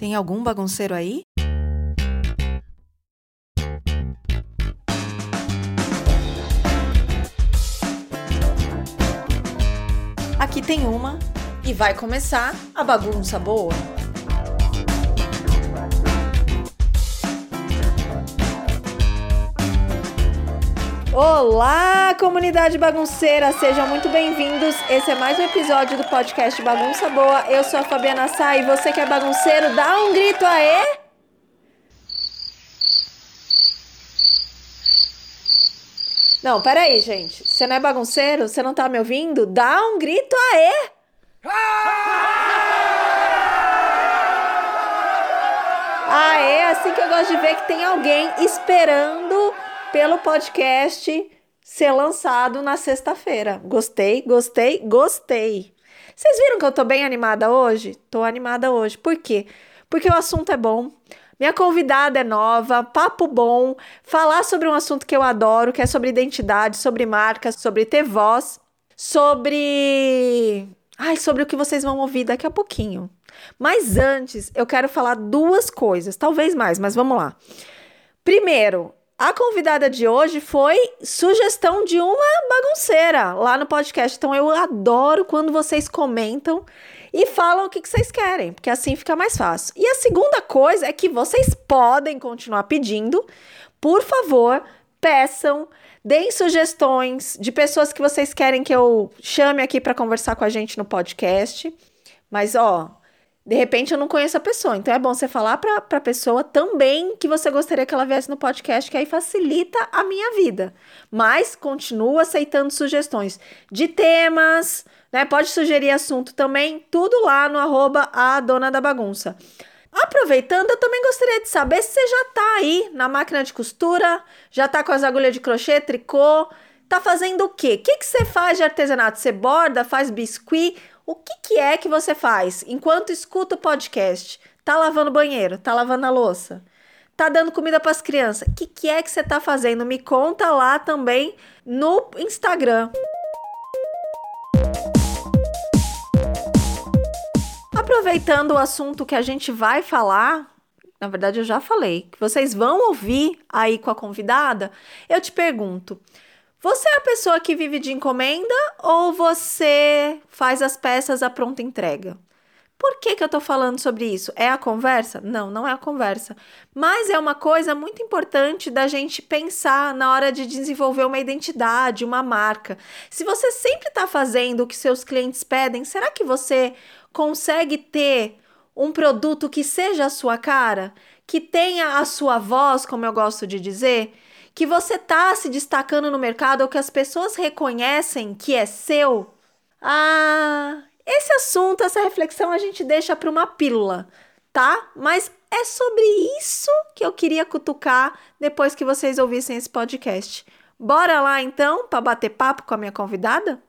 Tem algum bagunceiro aí? Aqui tem uma e vai começar a bagunça boa. Olá, comunidade bagunceira, sejam muito bem-vindos. Esse é mais um episódio do podcast Bagunça Boa. Eu sou a Fabiana Sá e você que é bagunceiro, dá um grito aê! Não, peraí, gente. Você não é bagunceiro? Você não tá me ouvindo? Dá um grito aê! Aê, assim que eu gosto de ver que tem alguém esperando pelo podcast ser lançado na sexta-feira. Gostei, gostei, gostei. Vocês viram que eu tô bem animada hoje? Tô animada hoje. Por quê? Porque o assunto é bom. Minha convidada é nova, papo bom, falar sobre um assunto que eu adoro, que é sobre identidade, sobre marca, sobre ter voz, sobre. Ai, sobre o que vocês vão ouvir daqui a pouquinho. Mas antes, eu quero falar duas coisas, talvez mais, mas vamos lá. Primeiro, a convidada de hoje foi sugestão de uma bagunceira lá no podcast. Então eu adoro quando vocês comentam e falam o que, vocês querem, porque assim fica mais fácil. E a segunda coisa é que vocês podem continuar pedindo. Por favor, peçam, deem sugestões de pessoas que vocês querem que eu chame aqui para conversar com a gente no podcast. Mas ó, de repente eu não conheço a pessoa, então é bom você falar para a pessoa também que você gostaria que ela viesse no podcast, que aí facilita a minha vida. Mas continua aceitando sugestões de temas, né? Pode sugerir assunto também, tudo lá no arroba a dona da bagunça. Aproveitando, eu também gostaria de saber se você já tá aí na máquina de costura, já tá com as agulhas de crochê, tricô, tá fazendo o quê? O que, que você faz de artesanato? Você borda, faz biscuit? O que, que é que você faz enquanto escuta o podcast? Tá lavando banheiro? Tá lavando a louça? Tá dando comida para as crianças? O que, que é que você tá fazendo? Me conta lá também no Instagram. Aproveitando o assunto que a gente vai falar, na verdade eu já falei, que vocês vão ouvir aí com a convidada, eu te pergunto: você é a pessoa que vive de encomenda ou você faz as peças à pronta entrega? Por que, que eu tô falando sobre isso? É a conversa? Não, não é a conversa. Mas é uma coisa muito importante da gente pensar na hora de desenvolver uma identidade, uma marca. Se você sempre está fazendo o que seus clientes pedem, será que você consegue ter um produto que seja a sua cara? Que tenha a sua voz, como eu gosto de dizer? Que você tá se destacando no mercado ou que as pessoas reconhecem que é seu? Ah, esse assunto, essa reflexão a gente deixa para uma pílula, tá? Mas é sobre isso que eu queria cutucar depois que vocês ouvissem esse podcast. Bora lá então para bater papo com a minha convidada?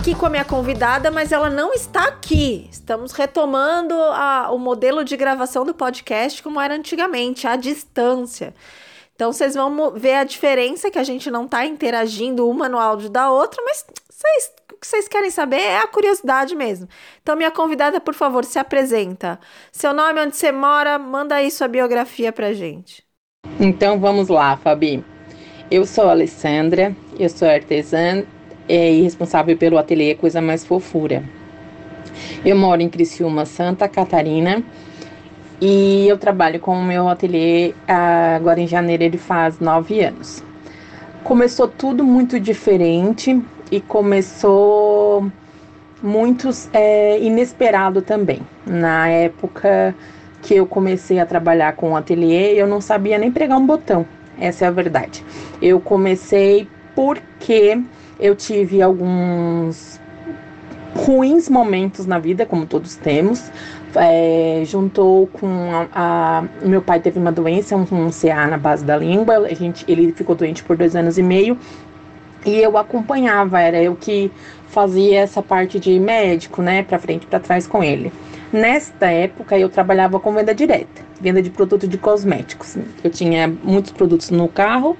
Aqui com a minha convidada, mas ela não está aqui. Estamos retomando a, o modelo de gravação do podcast como era antigamente, à distância. Então vocês vão ver a diferença que a gente não está interagindo uma no áudio da outra, mas vocês, o que vocês querem saber é a curiosidade mesmo. Então, minha convidada, por favor, se apresenta. Seu nome, onde você mora, manda aí sua biografia pra gente. Então vamos lá, Fabi. Eu sou a Alessandra, eu sou artesã é, e responsável pelo ateliê Coisa Mais Fofura. Eu moro em Criciúma, Santa Catarina, e eu trabalho com o meu ateliê agora em janeiro, ele faz nove anos. Começou tudo muito diferente e começou muito é, inesperado também. Na época que eu comecei a trabalhar com o ateliê, eu não sabia nem pregar um botão, essa é a verdade. Eu comecei porque eu tive alguns ruins momentos na vida, como todos temos. É, juntou com a, a, meu pai teve uma doença, um, um CA na base da língua. A gente, ele ficou doente por dois anos e meio e eu acompanhava. Era eu que fazia essa parte de médico, né, para frente, para trás com ele. Nesta época eu trabalhava com venda direta, venda de produtos de cosméticos. Eu tinha muitos produtos no carro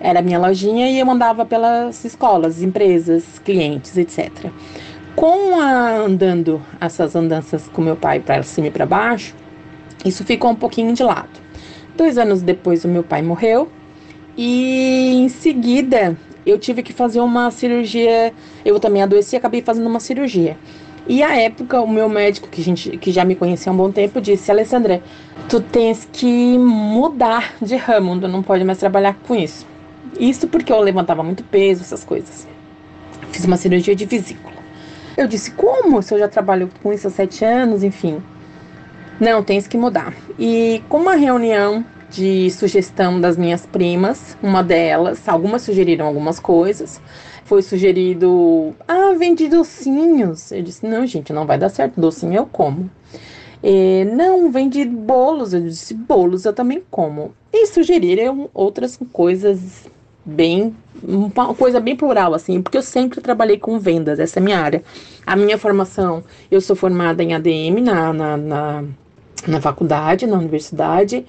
Era minha lojinha e eu mandava pelas escolas, empresas, clientes, etc. Com a, andando essas andanças com meu pai para cima e para baixo, isso ficou um pouquinho de lado. Dois anos depois, o meu pai morreu e em seguida eu tive que fazer uma cirurgia. Eu também adoeci e acabei fazendo uma cirurgia. E à época, o meu médico, que, gente, que já me conhecia há um bom tempo, disse: Alessandra, tu tens que mudar de ramo, tu não pode mais trabalhar com isso. Isso porque eu levantava muito peso, essas coisas. Fiz uma cirurgia de vesícula. Eu disse: como? Se eu já trabalho com isso há sete anos, enfim. Não, tens que mudar. E com uma reunião de sugestão das minhas primas, uma delas, algumas sugeriram algumas coisas. Foi sugerido, ah, vende docinhos. Eu disse, não, gente, não vai dar certo, docinho eu como. E, não, vende bolos. Eu disse, bolos eu também como. E sugeriram outras coisas bem, uma coisa bem plural, assim, porque eu sempre trabalhei com vendas, essa é a minha área. A minha formação, eu sou formada em ADM na, na, na, na faculdade, na universidade,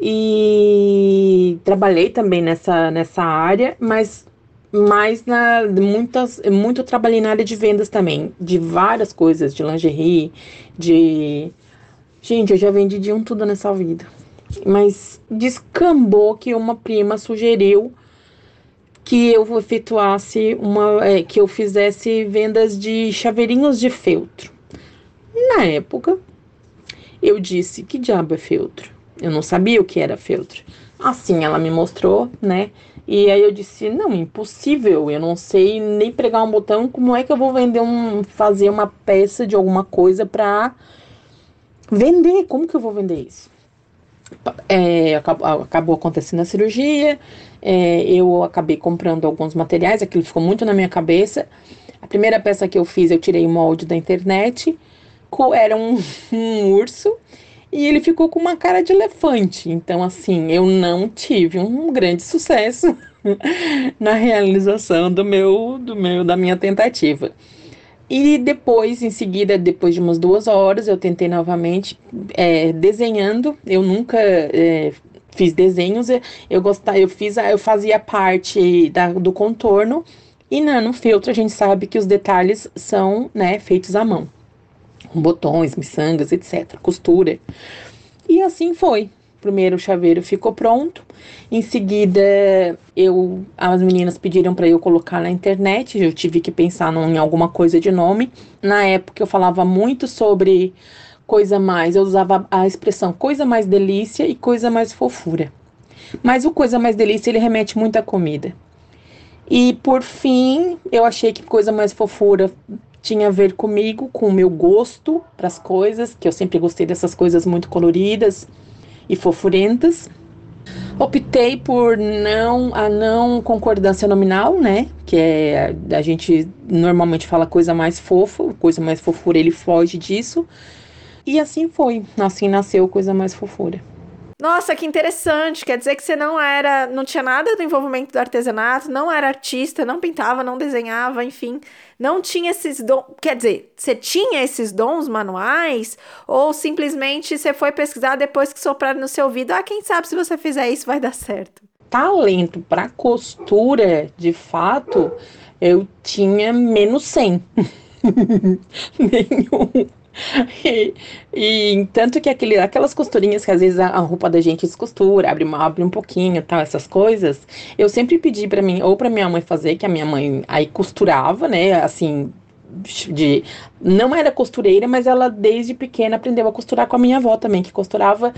e trabalhei também nessa, nessa área, mas mais na muitas muito trabalhei na área de vendas também, de várias coisas, de lingerie, de gente, eu já vendi de um tudo nessa vida. Mas descambou que uma prima sugeriu que eu efetuasse uma é, que eu fizesse vendas de chaveirinhos de feltro. Na época, eu disse que diabo é feltro? Eu não sabia o que era feltro. Assim, ela me mostrou, né? E aí eu disse: "Não, impossível. Eu não sei nem pregar um botão. Como é que eu vou vender um fazer uma peça de alguma coisa para vender? Como que eu vou vender isso?" É, acabou, acontecendo a cirurgia, é, eu acabei comprando alguns materiais, aquilo ficou muito na minha cabeça. A primeira peça que eu fiz, eu tirei o molde da internet, era um, um urso e ele ficou com uma cara de elefante. Então, assim, eu não tive um grande sucesso na realização do meu, do meu, da minha tentativa. E depois, em seguida, depois de umas duas horas, eu tentei novamente é, desenhando. Eu nunca é, fiz desenhos. Eu gostava, eu fiz, eu fazia parte da, do contorno. E no feltro a gente sabe que os detalhes são, né, feitos à mão botões, miçangas, etc. Costura. E assim foi. Primeiro chaveiro ficou pronto. Em seguida, eu as meninas pediram para eu colocar na internet. Eu tive que pensar em alguma coisa de nome. Na época eu falava muito sobre coisa mais, eu usava a expressão coisa mais delícia e coisa mais fofura. Mas o coisa mais delícia ele remete muito à comida. E por fim, eu achei que coisa mais fofura tinha a ver comigo, com o meu gosto para as coisas, que eu sempre gostei dessas coisas muito coloridas e fofurentas. Optei por não a não concordância nominal, né? Que é a gente normalmente fala coisa mais fofa, coisa mais fofura, ele foge disso. E assim foi, assim nasceu coisa mais fofura. Nossa, que interessante. Quer dizer que você não era, não tinha nada do envolvimento do artesanato, não era artista, não pintava, não desenhava, enfim, não tinha esses dons. Quer dizer, você tinha esses dons manuais ou simplesmente você foi pesquisar depois que sopraram no seu ouvido? Ah, quem sabe se você fizer isso vai dar certo. Talento para costura, de fato, eu tinha menos 100. Nenhum. E, e, tanto que aquele, aquelas costurinhas que às vezes a, a roupa da gente descostura, abre, abre um pouquinho, tal, essas coisas, eu sempre pedi para mim, ou para minha mãe fazer, que a minha mãe aí costurava, né, assim, de não era costureira, mas ela desde pequena aprendeu a costurar com a minha avó também, que costurava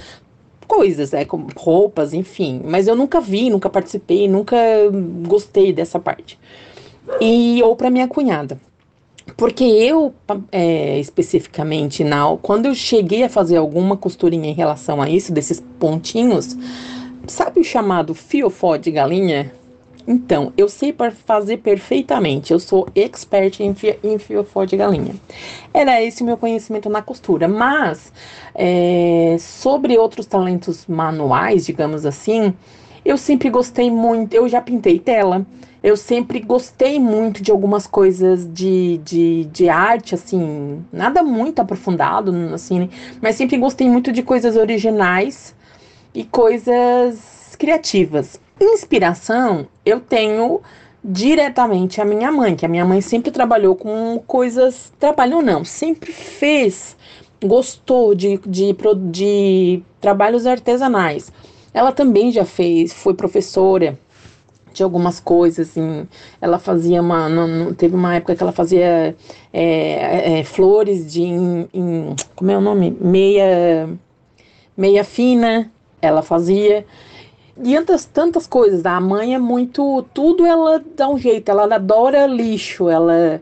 coisas, né, como roupas, enfim, mas eu nunca vi, nunca participei, nunca gostei dessa parte. E ou para minha cunhada. Porque eu, é, especificamente, na, quando eu cheguei a fazer alguma costurinha em relação a isso, desses pontinhos, sabe o chamado fiofó de galinha? Então, eu sei fazer perfeitamente, eu sou expert em, fi, em fiofó de galinha. Era esse o meu conhecimento na costura, mas é, sobre outros talentos manuais, digamos assim, eu sempre gostei muito, eu já pintei tela, eu sempre gostei muito de algumas coisas de, de, de arte, assim, nada muito aprofundado, assim, mas sempre gostei muito de coisas originais e coisas criativas. Inspiração, eu tenho diretamente a minha mãe, que a minha mãe sempre trabalhou com coisas. Trabalhou não, sempre fez, gostou de, de, de trabalhos artesanais. Ela também já fez, foi professora de algumas coisas, assim, ela fazia uma, não, teve uma época que ela fazia é, é, flores de, em, em, como é o nome? Meia, meia fina, ela fazia, e tantas, tantas coisas. A mãe é muito. Tudo ela dá um jeito, ela adora lixo, ela,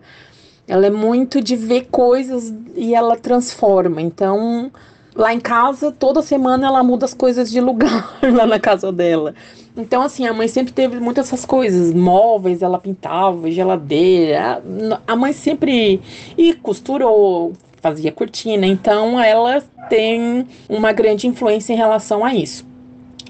ela é muito de ver coisas e ela transforma. Então, lá em casa, toda semana ela muda as coisas de lugar lá na casa dela. Então, assim, a mãe sempre teve muitas essas coisas, móveis, ela pintava, geladeira. A mãe sempre. E costurou, fazia cortina. Então, ela tem uma grande influência em relação a isso.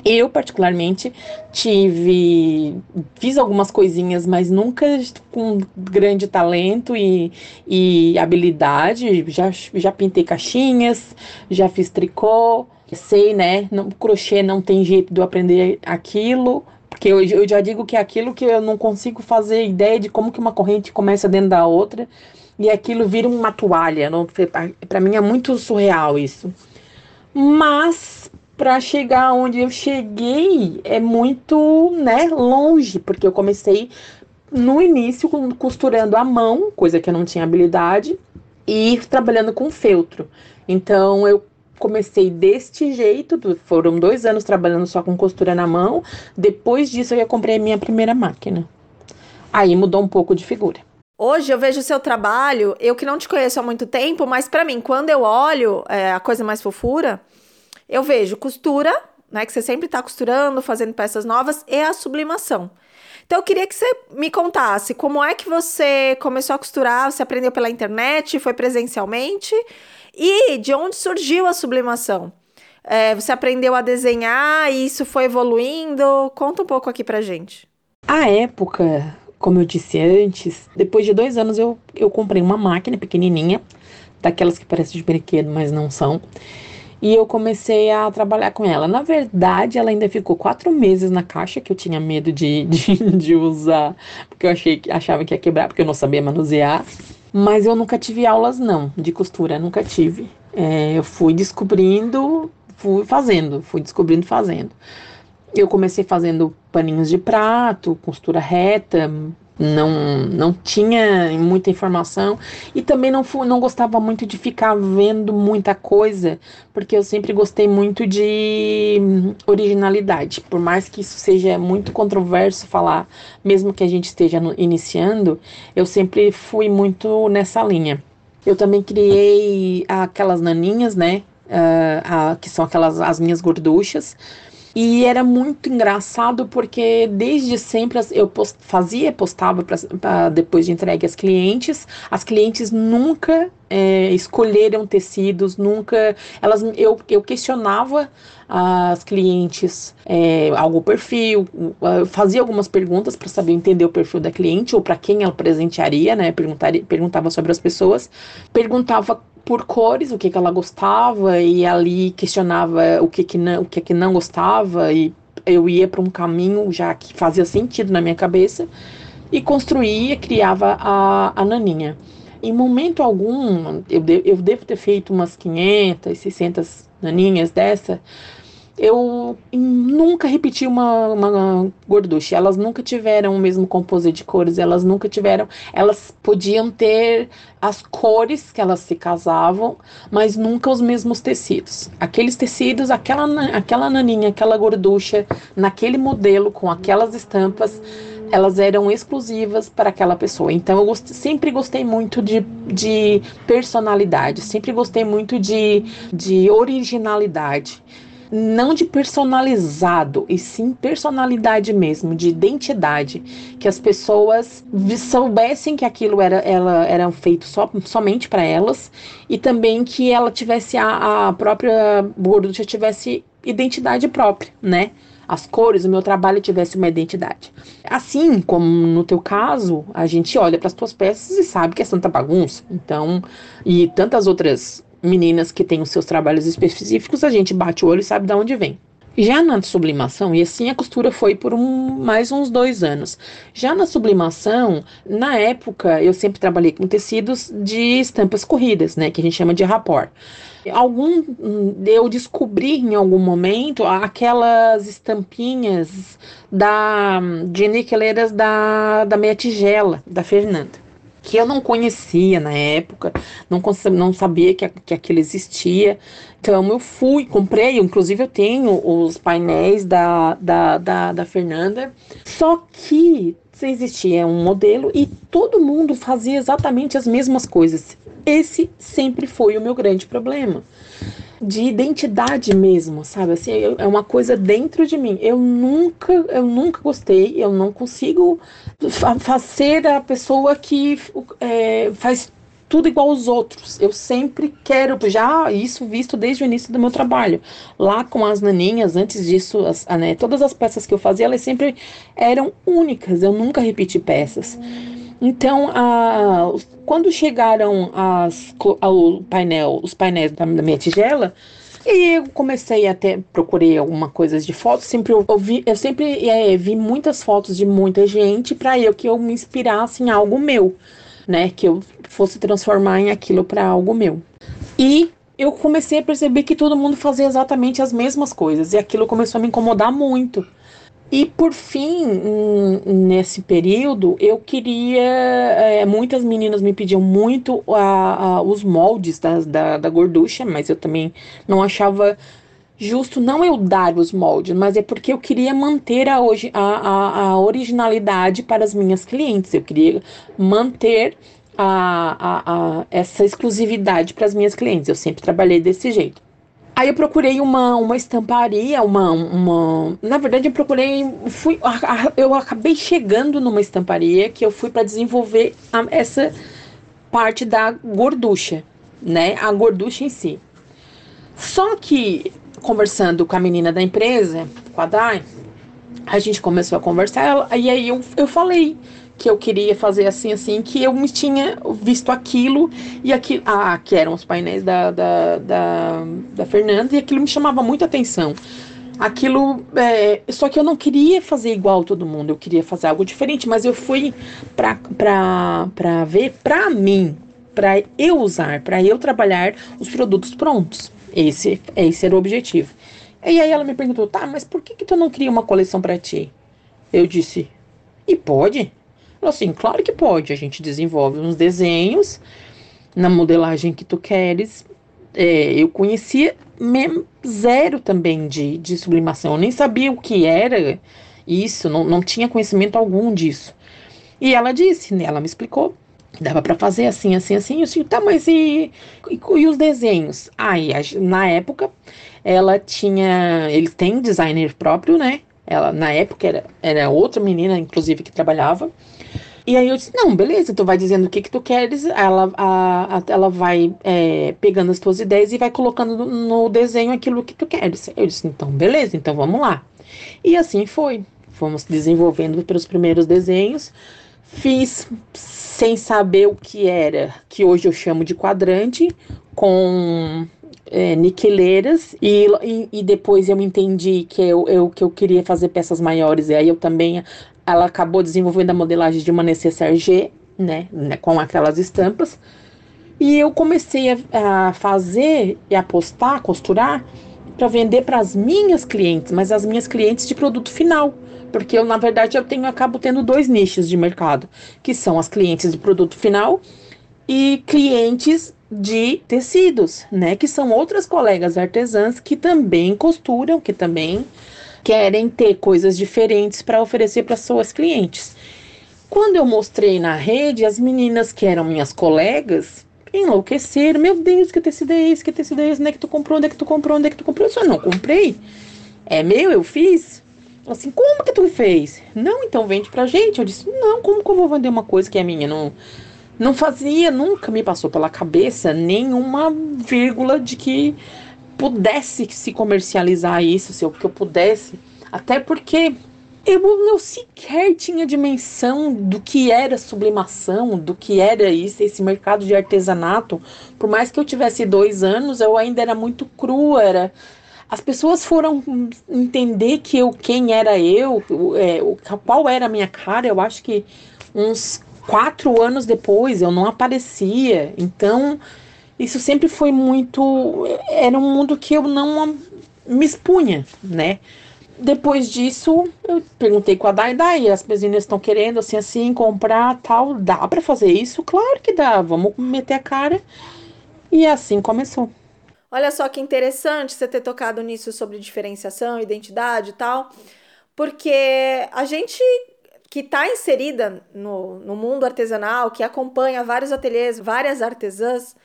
Eu, particularmente, tive. Fiz algumas coisinhas, mas nunca com grande talento e, e habilidade. Já, já pintei caixinhas, já fiz tricô. Sei, né? Não, crochê não tem jeito de eu aprender aquilo. Porque eu, eu já digo que é aquilo que eu não consigo fazer ideia de como que uma corrente começa dentro da outra. E aquilo vira uma toalha. Para mim é muito surreal isso. Mas para chegar onde eu cheguei é muito, né, longe, porque eu comecei no início costurando à mão, coisa que eu não tinha habilidade, e trabalhando com feltro. Então eu comecei deste jeito, foram dois anos trabalhando só com costura na mão. Depois disso eu comprei a minha primeira máquina. Aí mudou um pouco de figura. Hoje eu vejo o seu trabalho, eu que não te conheço há muito tempo, mas para mim, quando eu olho é, a coisa mais fofura, eu vejo costura, né, que você sempre está costurando, fazendo peças novas, e a sublimação. Então eu queria que você me contasse como é que você começou a costurar, você aprendeu pela internet, foi presencialmente, e de onde surgiu a sublimação? É, você aprendeu a desenhar e isso foi evoluindo? Conta um pouco aqui pra gente. A época, como eu disse antes, depois de dois anos eu, eu comprei uma máquina pequenininha, daquelas que parecem de brinquedo, mas não são e eu comecei a trabalhar com ela. Na verdade, ela ainda ficou quatro meses na caixa, que eu tinha medo de, de, de usar, porque eu achei, achava que ia quebrar, porque eu não sabia manusear. Mas eu nunca tive aulas, não, de costura, nunca tive. É, eu fui descobrindo, fui fazendo, fui descobrindo fazendo. Eu comecei fazendo paninhos de prato, costura reta, não, não tinha muita informação e também não, fui, não gostava muito de ficar vendo muita coisa, porque eu sempre gostei muito de originalidade. Por mais que isso seja muito controverso falar, mesmo que a gente esteja no, iniciando, eu sempre fui muito nessa linha. Eu também criei aquelas naninhas, né? Uh, que são aquelas as minhas gorduchas e era muito engraçado porque desde sempre eu post, fazia, postava pra, pra, depois de entregue às clientes. As clientes nunca é, escolheram tecidos, nunca. Elas, eu, eu questionava as clientes é, algo perfil, fazia algumas perguntas para saber entender o perfil da cliente ou para quem ela presentearia, né? Perguntaria, perguntava sobre as pessoas, perguntava por cores, o que, que ela gostava, e ali questionava o que, que, não, o que, que não gostava, e eu ia para um caminho já que fazia sentido na minha cabeça, e construía, criava a, a naninha. Em momento algum, eu, de, eu devo ter feito umas 500, 600 naninhas dessa, eu nunca repeti uma, uma gorducha. Elas nunca tiveram o mesmo composite de cores, elas nunca tiveram. Elas podiam ter as cores que elas se casavam, mas nunca os mesmos tecidos. Aqueles tecidos, aquela, aquela naninha, aquela gorducha, naquele modelo, com aquelas estampas, elas eram exclusivas para aquela pessoa. Então eu gost, sempre gostei muito de, de personalidade, sempre gostei muito de, de originalidade não de personalizado, e sim personalidade mesmo, de identidade, que as pessoas soubessem que aquilo era, ela, era feito só, somente para elas e também que ela tivesse a, a própria gorducha tivesse identidade própria, né? as cores, o meu trabalho tivesse uma identidade. Assim como no teu caso, a gente olha para as tuas peças e sabe que é tanta bagunça. Então, e tantas outras meninas que têm os seus trabalhos específicos, a gente bate o olho e sabe de onde vem. Já na sublimação, e assim a costura foi por um, mais uns dois anos. Já na sublimação, na época, eu sempre trabalhei com tecidos de estampas corridas, né? Que a gente chama de rapor. Algum, eu descobri em algum momento aquelas estampinhas da, de niqueleiras da, da meia tigela, da Fernanda que eu não conhecia na época, não, não sabia que, que aquilo existia. Então eu fui, comprei, inclusive eu tenho os painéis da, da, da, da Fernanda, só que existia um modelo e todo mundo fazia exatamente as mesmas coisas. Esse sempre foi o meu grande problema de identidade mesmo, sabe? Assim, é uma coisa dentro de mim. Eu nunca, eu nunca gostei, eu não consigo fazer a pessoa que é, faz tudo igual aos outros. Eu sempre quero, já isso visto desde o início do meu trabalho. Lá com as naninhas, antes disso, as, né, todas as peças que eu fazia, elas sempre eram únicas. Eu nunca repeti peças. Então, a, quando chegaram as, ao painel, os painéis da, da minha tigela, e eu comecei até procurei alguma coisa de fotos, sempre eu, eu, vi, eu sempre é, vi muitas fotos de muita gente para eu que eu me inspirasse em algo meu, né, que eu fosse transformar em aquilo para algo meu. E eu comecei a perceber que todo mundo fazia exatamente as mesmas coisas e aquilo começou a me incomodar muito. E por fim, nesse período, eu queria. É, muitas meninas me pediam muito a, a, os moldes da, da, da gorducha, mas eu também não achava justo não eu dar os moldes, mas é porque eu queria manter a, hoje, a, a originalidade para as minhas clientes. Eu queria manter a, a, a, essa exclusividade para as minhas clientes. Eu sempre trabalhei desse jeito. Aí eu procurei uma, uma estamparia, uma, uma. Na verdade, eu procurei. Fui, eu acabei chegando numa estamparia que eu fui para desenvolver a, essa parte da gorducha, né? A gorducha em si. Só que, conversando com a menina da empresa, com a Dai, a gente começou a conversar, e aí eu, eu falei que eu queria fazer assim, assim, que eu me tinha visto aquilo e aquilo, ah, que eram os painéis da, da, da, da Fernanda, e aquilo me chamava muita atenção. Aquilo, é, só que eu não queria fazer igual todo mundo, eu queria fazer algo diferente, mas eu fui pra, pra, pra ver pra mim, pra eu usar, pra eu trabalhar os produtos prontos. Esse, esse era o objetivo. E aí ela me perguntou, tá, mas por que que tu não cria uma coleção para ti? Eu disse, e pode? Assim, claro que pode. A gente desenvolve uns desenhos na modelagem que tu queres. É, eu conhecia zero também de, de sublimação. Eu nem sabia o que era isso, não, não tinha conhecimento algum disso. E ela disse, né, ela me explicou dava para fazer assim, assim, assim. Eu disse, tá, mas e, e, e os desenhos? Aí, na época, ela tinha. Ele tem designer próprio, né? Ela, na época, era, era outra menina, inclusive, que trabalhava. E aí eu disse, não, beleza, tu vai dizendo o que que tu queres, ela, a, a, ela vai é, pegando as tuas ideias e vai colocando no, no, desenho aquilo que tu queres. Eu disse, então, beleza, então vamos lá. E assim foi. Fomos desenvolvendo pelos primeiros desenhos. Fiz sem saber o que era, que hoje eu chamo de quadrante, com é, niqueleiras e, e, e, depois eu entendi que eu, eu, que eu queria fazer peças maiores e aí eu também ela acabou desenvolvendo a modelagem de uma necessaire G, né, né, com aquelas estampas. E eu comecei a, a fazer e apostar, costurar para vender para as minhas clientes, mas as minhas clientes de produto final, porque eu na verdade eu tenho acabo tendo dois nichos de mercado, que são as clientes de produto final e clientes de tecidos, né, que são outras colegas artesãs que também costuram, que também querem ter coisas diferentes para oferecer para suas clientes. Quando eu mostrei na rede, as meninas que eram minhas colegas enlouqueceram. Meu Deus, que tecido é esse? Que tecido é esse? Onde é que tu comprou? Onde é que tu comprou? Onde é que tu comprou? Eu só não comprei. É meu, eu fiz. Assim, como que tu fez? Não, então vende pra gente. Eu disse, não, como que eu vou vender uma coisa que é minha? Não, não fazia, nunca me passou pela cabeça nenhuma vírgula de que pudesse se comercializar isso, se eu, que eu pudesse. Até porque eu não sequer tinha dimensão do que era sublimação, do que era isso, esse mercado de artesanato. Por mais que eu tivesse dois anos, eu ainda era muito crua, era as pessoas foram entender que eu, quem era eu, é, qual era a minha cara, eu acho que uns quatro anos depois eu não aparecia. Então, isso sempre foi muito. Era um mundo que eu não me expunha, né? Depois disso, eu perguntei com a Dai, Dai, as meninas estão querendo assim, assim, comprar tal, dá para fazer isso? Claro que dá, vamos meter a cara. E assim começou. Olha só que interessante você ter tocado nisso sobre diferenciação, identidade e tal, porque a gente que está inserida no, no mundo artesanal, que acompanha vários ateliês, várias artesãs,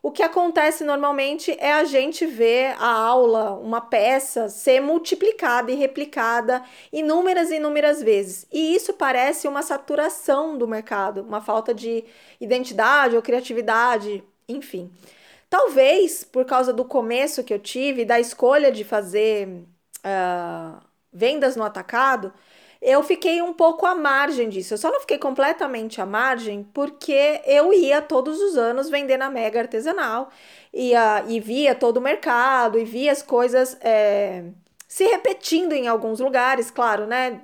o que acontece normalmente é a gente ver a aula, uma peça, ser multiplicada e replicada inúmeras e inúmeras vezes. E isso parece uma saturação do mercado, uma falta de identidade ou criatividade, enfim. Talvez por causa do começo que eu tive, da escolha de fazer uh, vendas no atacado, eu fiquei um pouco à margem disso. Eu só não fiquei completamente à margem porque eu ia todos os anos vender na Mega Artesanal ia, e via todo o mercado e via as coisas é, se repetindo em alguns lugares, claro, né?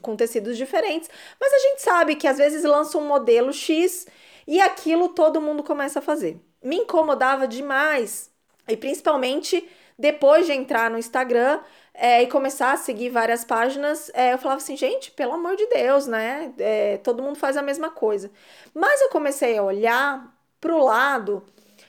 Com tecidos diferentes. Mas a gente sabe que às vezes lança um modelo X e aquilo todo mundo começa a fazer. Me incomodava demais e principalmente depois de entrar no Instagram é, e começar a seguir várias páginas, é, eu falava assim, gente, pelo amor de Deus, né? É, todo mundo faz a mesma coisa. Mas eu comecei a olhar para o lado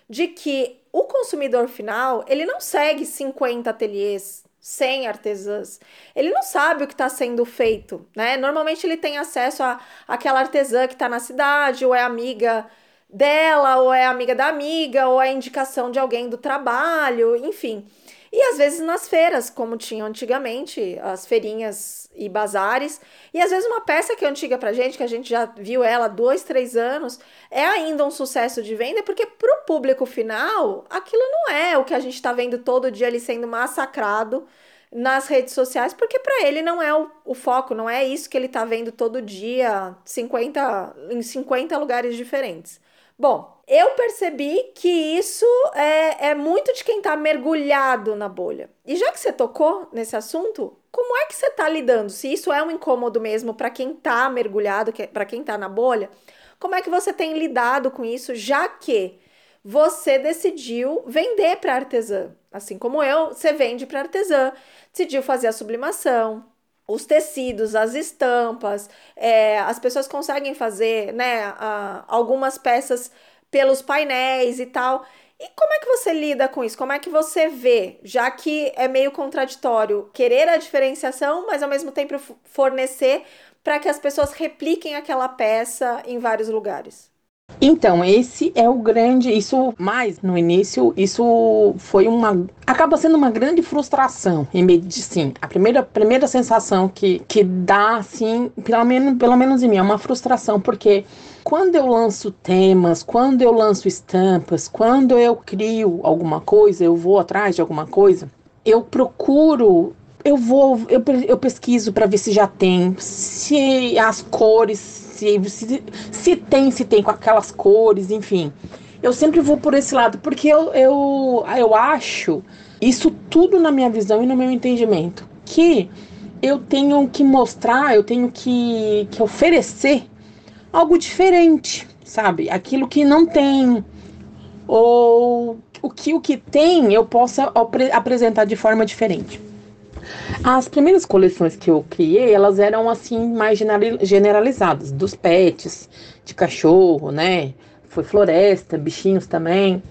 de que o consumidor final, ele não segue 50 ateliês, 100 artesãs. Ele não sabe o que está sendo feito, né? Normalmente ele tem acesso a aquela artesã que está na cidade, ou é amiga dela, ou é amiga da amiga, ou é indicação de alguém do trabalho, enfim. E às vezes nas feiras, como tinha antigamente, as feirinhas e bazares. E às vezes uma peça que é antiga pra gente, que a gente já viu ela há dois, três anos, é ainda um sucesso de venda, porque pro público final, aquilo não é o que a gente tá vendo todo dia ali sendo massacrado nas redes sociais, porque para ele não é o, o, foco, não é isso que ele tá vendo todo dia, 50, em 50 lugares diferentes. Bom, eu percebi que isso é, é muito de quem está mergulhado na bolha. E já que você tocou nesse assunto, como é que você está lidando? Se isso é um incômodo mesmo para quem está mergulhado, para quem está na bolha, como é que você tem lidado com isso, já que você decidiu vender para artesã? Assim como eu, você vende para artesã, decidiu fazer a sublimação, os tecidos, as estampas, é, as pessoas conseguem fazer né, a, algumas peças pelos painéis e tal. E como é que você lida com isso? Como é que você vê, já que é meio contraditório querer a diferenciação, mas ao mesmo tempo fornecer para que as pessoas repliquem aquela peça em vários lugares? Então, esse é o grande. Isso, mais no início, isso foi uma. Acaba sendo uma grande frustração em medicina. A primeira, primeira sensação que, que dá, assim, pelo menos, pelo menos em mim, é uma frustração, porque quando eu lanço temas, quando eu lanço estampas, quando eu crio alguma coisa, eu vou atrás de alguma coisa, eu procuro eu vou, eu, eu pesquiso para ver se já tem, se as cores se, se, se tem, se tem com aquelas cores, enfim. Eu sempre vou por esse lado, porque eu, eu, eu acho isso tudo na minha visão e no meu entendimento, que eu tenho que mostrar, eu tenho que, que oferecer algo diferente, sabe? Aquilo que não tem, ou o que o que tem eu possa apresentar de forma diferente. As primeiras coleções que eu criei, elas eram assim mais generalizadas, dos pets, de cachorro, né? Foi floresta, bichinhos também.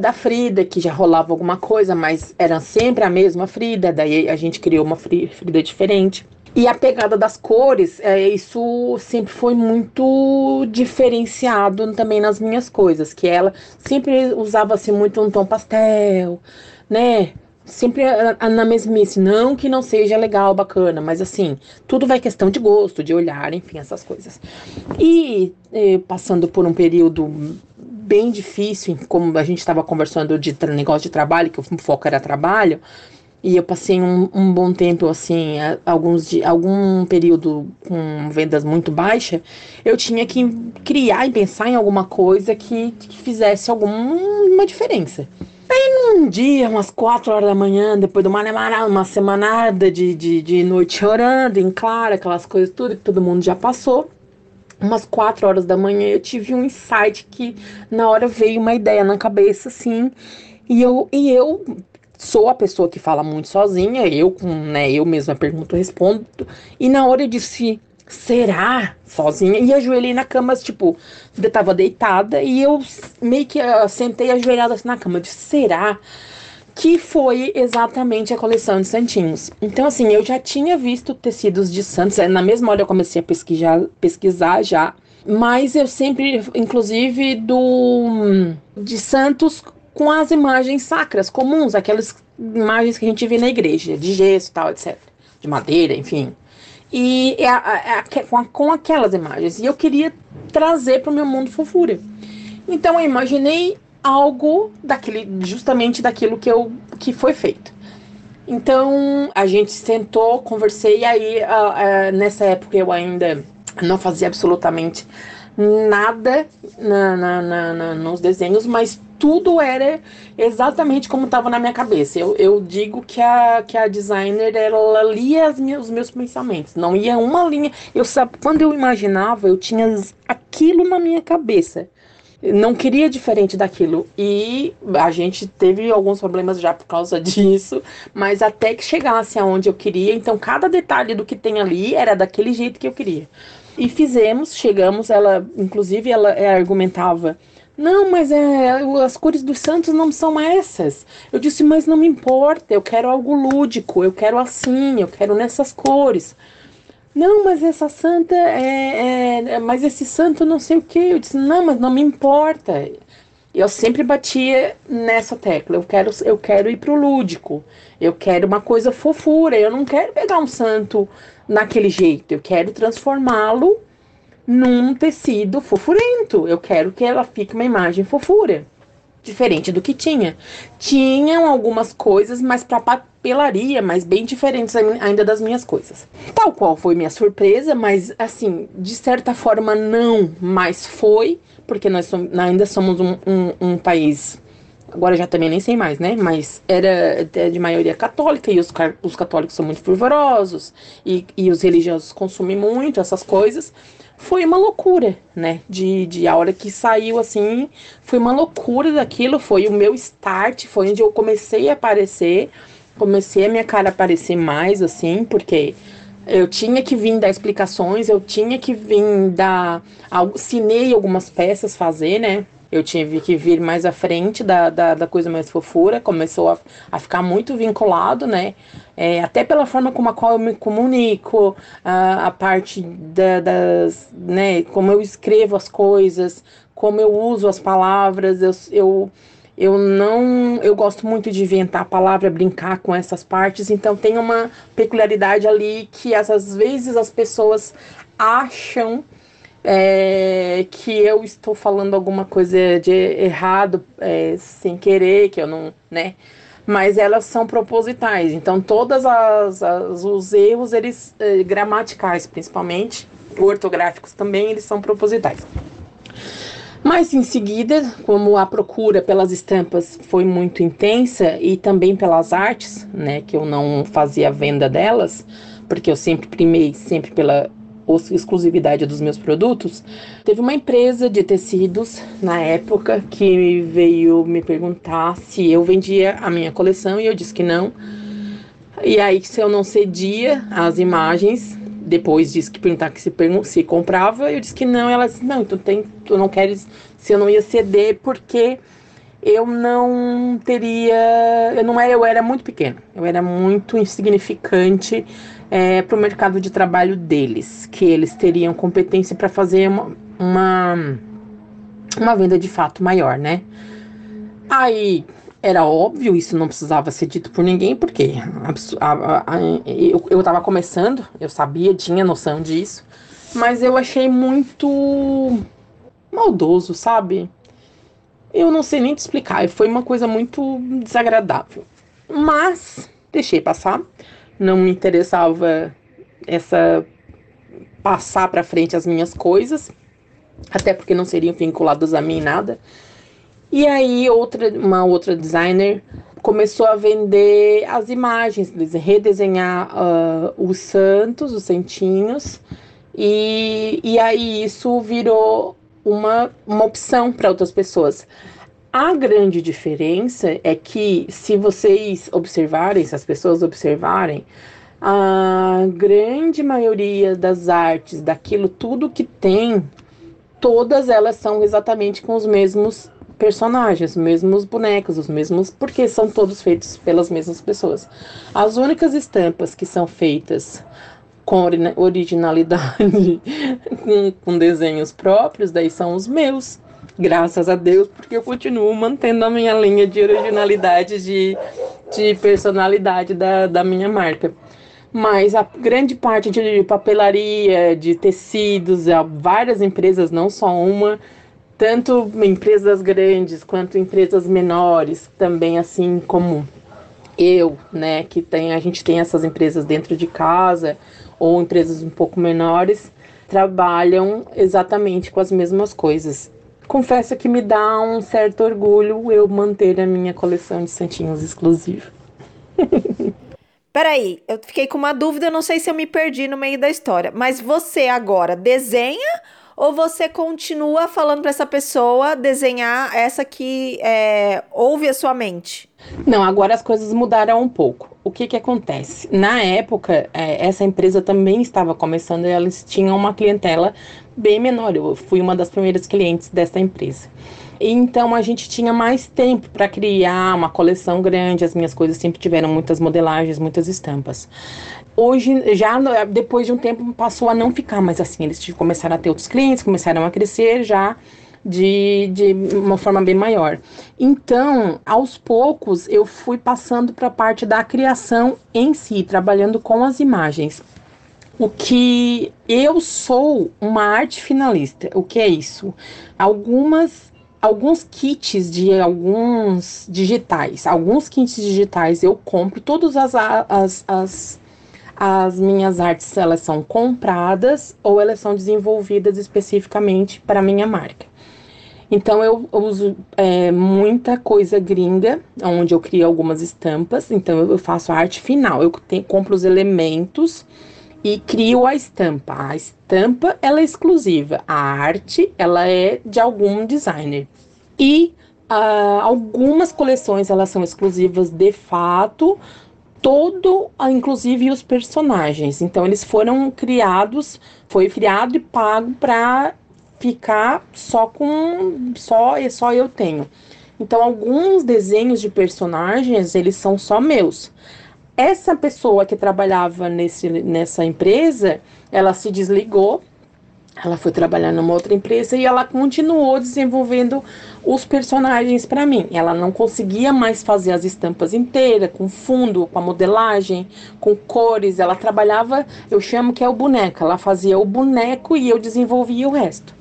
Da Frida, que já rolava alguma coisa, mas era sempre a mesma Frida, daí a gente criou uma Frida diferente. E a pegada das cores, é, isso sempre foi muito diferenciado também nas minhas coisas, que ela sempre usava assim muito um tom pastel, né? Sempre na mesmice. Não que não seja legal, bacana, mas assim, tudo vai questão de gosto, de olhar, enfim, essas coisas. E eh, passando por um período bem difícil, como a gente estava conversando de negócio de trabalho, que o foco era trabalho, e eu passei um, um bom tempo, assim, alguns de, algum período com vendas muito baixas, eu tinha que criar e pensar em alguma coisa que, que fizesse alguma diferença. Aí num dia, umas quatro horas da manhã, depois de uma, uma semanada de, de, de noite chorando, em claro, aquelas coisas tudo que todo mundo já passou. Umas quatro horas da manhã eu tive um insight que na hora veio uma ideia na cabeça, assim, e eu, e eu sou a pessoa que fala muito sozinha, eu com, né, eu mesma pergunto, respondo, e na hora eu disse, será? Sozinha, e ajoelhei na cama, tipo, eu tava deitada, e eu meio que uh, sentei ajoelhada assim na cama, eu disse, será? Que foi exatamente a coleção de santinhos. Então, assim, eu já tinha visto tecidos de santos, na mesma hora eu comecei a pesquisar, pesquisar já, mas eu sempre, inclusive, do de santos com as imagens sacras comuns, aquelas imagens que a gente vê na igreja, de gesso, tal, etc. De madeira, enfim. E é, com, aquelas imagens. E eu queria trazer para o meu mundo fofura. Então eu imaginei algo daquele, justamente daquilo que, eu, que foi feito. Então a gente sentou, conversei, e aí uh, uh, nessa época eu ainda não fazia absolutamente nada na, na, na, nos desenhos, mas tudo era exatamente como estava na minha cabeça. Eu, eu digo que a, que a designer ela lia minhas, os meus pensamentos, não ia uma linha. Eu quando eu imaginava, eu tinha aquilo na minha cabeça. Não queria diferente daquilo. E a gente teve alguns problemas já por causa disso, mas até que chegasse aonde eu queria, então cada detalhe do que tem ali era daquele jeito que eu queria. E fizemos, chegamos, ela, inclusive, ela, ela argumentava não, mas é, as cores dos santos não são essas. Eu disse, mas não me importa, eu quero algo lúdico, eu quero assim, eu quero nessas cores. Não, mas essa santa é, é, é mas esse santo não sei o que. Eu disse, não, mas não me importa. Eu sempre batia nessa tecla. Eu quero, eu quero ir pro lúdico. Eu quero uma coisa fofura. Eu não quero pegar um santo naquele jeito. Eu quero transformá-lo num tecido fofurento. Eu quero que ela fique uma imagem fofura. Diferente do que tinha. Tinham algumas coisas, mas para papelaria, mas bem diferentes ainda das minhas coisas. Tal qual foi minha surpresa, mas assim, de certa forma não, mas foi, porque nós somos, ainda somos um, um, um país agora já também nem sei mais, né? Mas era de maioria católica e os, os católicos são muito fervorosos e, e os religiosos consumem muito essas coisas foi uma loucura, né? De, de a hora que saiu assim, foi uma loucura daquilo, foi o meu start, foi onde eu comecei a aparecer, comecei a minha cara aparecer mais, assim, porque eu tinha que vir dar explicações, eu tinha que vir dar. Assinei algumas peças fazer, né? Eu tive que vir mais à frente da, da, da coisa mais fofura, começou a, a ficar muito vinculado, né? É, até pela forma como a qual eu me comunico, a, a parte da, das, né, como eu escrevo as coisas, como eu uso as palavras, eu, eu, eu não, eu gosto muito de inventar a palavra, brincar com essas partes, então tem uma peculiaridade ali que às vezes as pessoas acham é, que eu estou falando alguma coisa de errado é, sem querer, que eu não, né? Mas elas são propositais. Então, todas as, as os erros, eles é, gramaticais, principalmente, ortográficos também, eles são propositais. Mas em seguida, como a procura pelas estampas foi muito intensa e também pelas artes, né, que eu não fazia venda delas, porque eu sempre primei sempre pela exclusividade dos meus produtos, teve uma empresa de tecidos na época que veio me perguntar se eu vendia a minha coleção e eu disse que não. E aí, se eu não cedia as imagens, depois disse que perguntar que se, se comprava, eu disse que não. Ela disse: Não, tu, tem, tu não queres, se eu não ia ceder, porque eu não teria. Eu não era, eu era muito pequena, eu era muito insignificante é, para o mercado de trabalho deles, que eles teriam competência para fazer uma, uma, uma venda de fato maior, né? Aí era óbvio, isso não precisava ser dito por ninguém, porque a, a, a, eu, eu tava começando, eu sabia, tinha noção disso, mas eu achei muito maldoso, sabe? Eu não sei nem te explicar, foi uma coisa muito desagradável. Mas deixei passar não me interessava essa passar para frente as minhas coisas, até porque não seriam vinculadas a mim nada. E aí outra, uma outra designer começou a vender as imagens, redesenhar uh, os santos, os santinhos, e, e aí isso virou uma, uma opção para outras pessoas. A grande diferença é que, se vocês observarem, se as pessoas observarem, a grande maioria das artes, daquilo tudo que tem, todas elas são exatamente com os mesmos personagens, os mesmos bonecos, os mesmos, porque são todos feitos pelas mesmas pessoas. As únicas estampas que são feitas com originalidade, com, com desenhos próprios, daí são os meus. Graças a Deus, porque eu continuo mantendo a minha linha de originalidade, de, de personalidade da, da minha marca mas a grande parte de papelaria, de tecidos, várias empresas, não só uma, tanto empresas grandes quanto empresas menores, também assim como eu, né, que tem a gente tem essas empresas dentro de casa ou empresas um pouco menores, trabalham exatamente com as mesmas coisas. Confesso que me dá um certo orgulho eu manter a minha coleção de santinhos exclusiva. Peraí, eu fiquei com uma dúvida, não sei se eu me perdi no meio da história. Mas você agora desenha ou você continua falando para essa pessoa desenhar essa que é, ouve a sua mente? Não, agora as coisas mudaram um pouco. O que que acontece? Na época, é, essa empresa também estava começando e eles tinham uma clientela bem menor. Eu fui uma das primeiras clientes dessa empresa. Então a gente tinha mais tempo para criar uma coleção grande. As minhas coisas sempre tiveram muitas modelagens, muitas estampas. Hoje, já depois de um tempo, passou a não ficar mais assim. Eles começaram a ter outros clientes, começaram a crescer já de, de uma forma bem maior. Então, aos poucos, eu fui passando para a parte da criação em si, trabalhando com as imagens. O que eu sou uma arte finalista. O que é isso? Algumas alguns kits de alguns digitais. Alguns kits digitais eu compro, todas as, as, as as minhas artes elas são compradas ou elas são desenvolvidas especificamente para minha marca. Então eu uso é, muita coisa gringa, onde eu crio algumas estampas. Então eu faço a arte final. Eu compro os elementos e crio a estampa. A estampa ela é exclusiva. A arte ela é de algum designer. E uh, algumas coleções elas são exclusivas de fato todo, inclusive os personagens. Então eles foram criados, foi criado e pago para ficar só com só só eu tenho. Então alguns desenhos de personagens, eles são só meus. Essa pessoa que trabalhava nesse, nessa empresa, ela se desligou ela foi trabalhar numa outra empresa e ela continuou desenvolvendo os personagens para mim. Ela não conseguia mais fazer as estampas inteiras, com fundo, com a modelagem, com cores. Ela trabalhava, eu chamo que é o boneco. Ela fazia o boneco e eu desenvolvia o resto.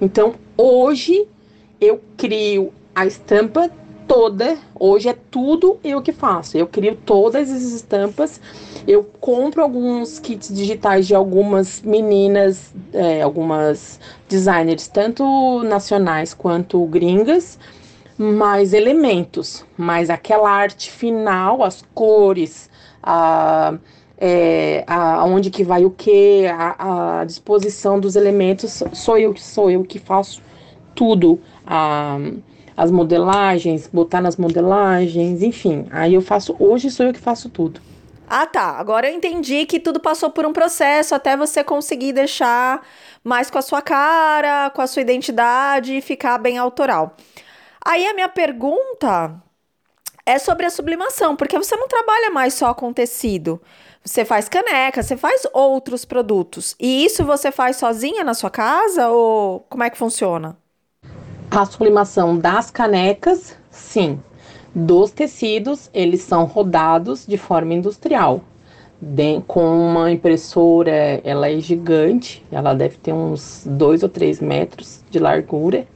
Então, hoje eu crio a estampa toda. Hoje é tudo eu que faço. Eu crio todas as estampas eu compro alguns kits digitais de algumas meninas, é, algumas designers, tanto nacionais quanto gringas, mais elementos, mais aquela arte final, as cores, a, é, a, onde que vai o que, a, a, disposição dos elementos, sou eu que sou eu que faço tudo. A, as modelagens, botar nas modelagens, enfim. Aí eu faço, hoje sou eu que faço tudo. Ah, tá. Agora eu entendi que tudo passou por um processo até você conseguir deixar mais com a sua cara, com a sua identidade e ficar bem autoral. Aí a minha pergunta é sobre a sublimação, porque você não trabalha mais só com tecido. Você faz caneca, você faz outros produtos. E isso você faz sozinha na sua casa ou como é que funciona? A sublimação das canecas, sim dos tecidos, eles são rodados de forma industrial. De, com uma impressora, ela é gigante, ela deve ter uns 2 ou 3 metros de largura,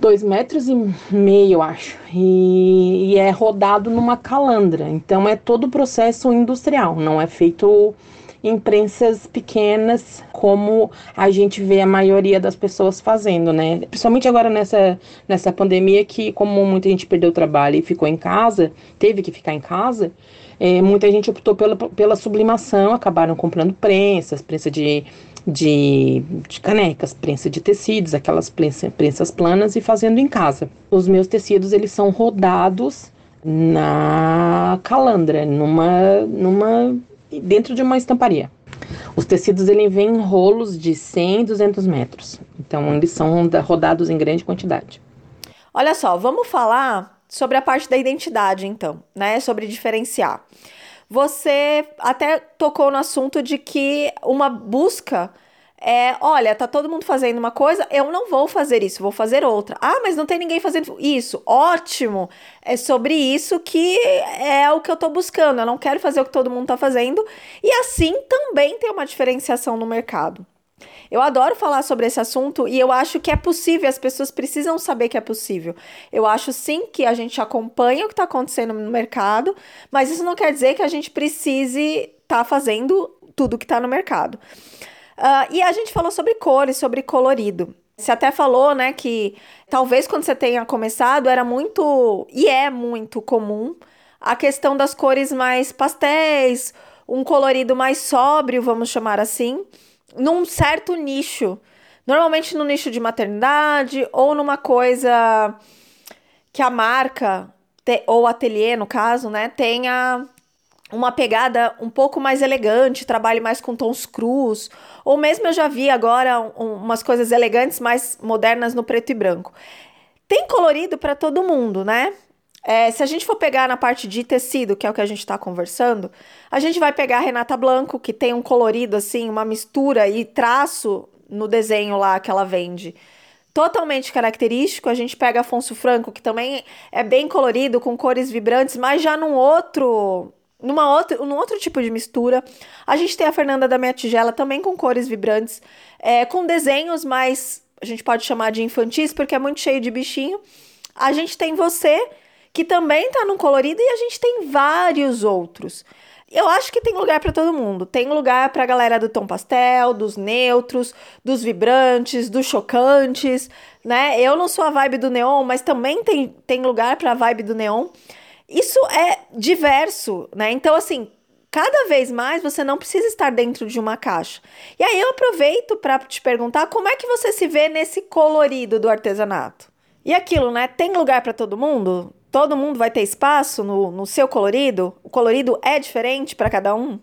2 metros e meio, acho, e, e, é rodado numa calandra. Então é todo o processo industrial, não é feito em prensas pequenas, como a gente vê a maioria das pessoas fazendo, né? Principalmente agora nessa, nessa pandemia que, como muita gente perdeu o trabalho e ficou em casa, teve que ficar em casa, é, muita gente optou pela, pela sublimação, acabaram comprando prensas, prensa de, de, de canecas, prensa de tecidos, aquelas prensa, prensas planas e fazendo em casa. Os meus tecidos, eles são rodados na calandra, numa, numa dentro de uma estamparia. Os tecidos ele vêm em rolos de 100, 200 metros. Então eles são rodados em grande quantidade. Olha só, vamos falar sobre a parte da identidade, então, né? Sobre diferenciar. Você até tocou no assunto de que uma busca é, olha, tá todo mundo fazendo uma coisa, eu não vou fazer isso, vou fazer outra. Ah, mas não tem ninguém fazendo isso. Ótimo. É sobre isso que é o que eu tô buscando. Eu não quero fazer o que todo mundo tá fazendo. E assim também tem uma diferenciação no mercado. Eu adoro falar sobre esse assunto e eu acho que é possível, as pessoas precisam saber que é possível. Eu acho sim que a gente acompanha o que está acontecendo no mercado, mas isso não quer dizer que a gente precise estar tá fazendo tudo que está no mercado. Uh, e a gente falou sobre cores, sobre colorido. Você até falou, né, que talvez quando você tenha começado era muito, e é muito comum, a questão das cores mais pastéis, um colorido mais sóbrio, vamos chamar assim, num certo nicho. Normalmente no nicho de maternidade ou numa coisa que a marca, ou ateliê no caso, né, tenha uma pegada um pouco mais elegante, trabalhe mais com tons crus, ou mesmo eu já vi agora um, umas coisas elegantes mais modernas no preto e branco. Tem colorido para todo mundo, né? É, se a gente for pegar na parte de tecido, que é o que a gente está conversando, a gente vai pegar a Renata Blanco, que tem um colorido assim, uma mistura e traço no desenho lá que ela vende. Totalmente característico. A gente pega Afonso Franco, que também é bem colorido, com cores vibrantes, mas já num outro numa outra, num outro tipo de mistura. A gente tem a Fernanda da Minha Tigela também com cores vibrantes, é, com desenhos mais, a gente pode chamar de infantis, porque é muito cheio de bichinho. A gente tem você, que também tá num colorido, e a gente tem vários outros. Eu acho que tem lugar para todo mundo. Tem lugar para a galera do tom pastel, dos neutros, dos vibrantes, dos chocantes, né? Eu não sou a vibe do neon, mas também tem, tem lugar para a vibe do neon. Isso é diverso, né? Então, assim, cada vez mais você não precisa estar dentro de uma caixa. E aí eu aproveito para te perguntar como é que você se vê nesse colorido do artesanato. E aquilo, né? Tem lugar para todo mundo? Todo mundo vai ter espaço no, no seu colorido? O colorido é diferente para cada um?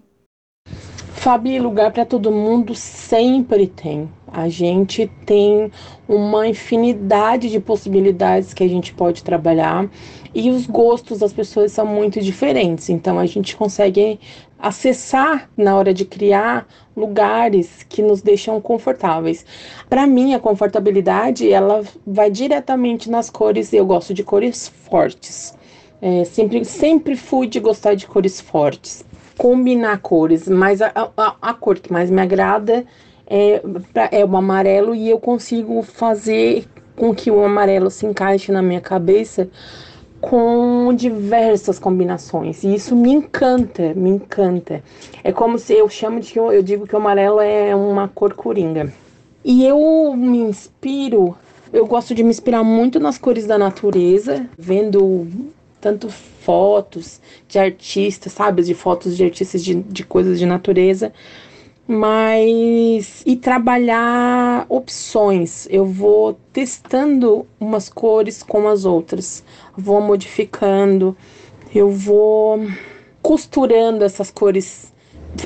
Fabi, lugar para todo mundo sempre tem. A gente tem uma infinidade de possibilidades que a gente pode trabalhar e os gostos das pessoas são muito diferentes. Então a gente consegue acessar na hora de criar lugares que nos deixam confortáveis. Para mim, a confortabilidade ela vai diretamente nas cores. Eu gosto de cores fortes. É, sempre, sempre fui de gostar de cores fortes. Combinar cores, mas a, a, a cor que mais me agrada é, é o amarelo e eu consigo fazer com que o amarelo se encaixe na minha cabeça com diversas combinações. E isso me encanta, me encanta. É como se eu chamo de eu digo que o amarelo é uma cor coringa. E eu me inspiro, eu gosto de me inspirar muito nas cores da natureza, vendo tanto fotos de artistas, sabe? De fotos de artistas de, de coisas de natureza mas e trabalhar opções. Eu vou testando umas cores com as outras, vou modificando, eu vou costurando essas cores.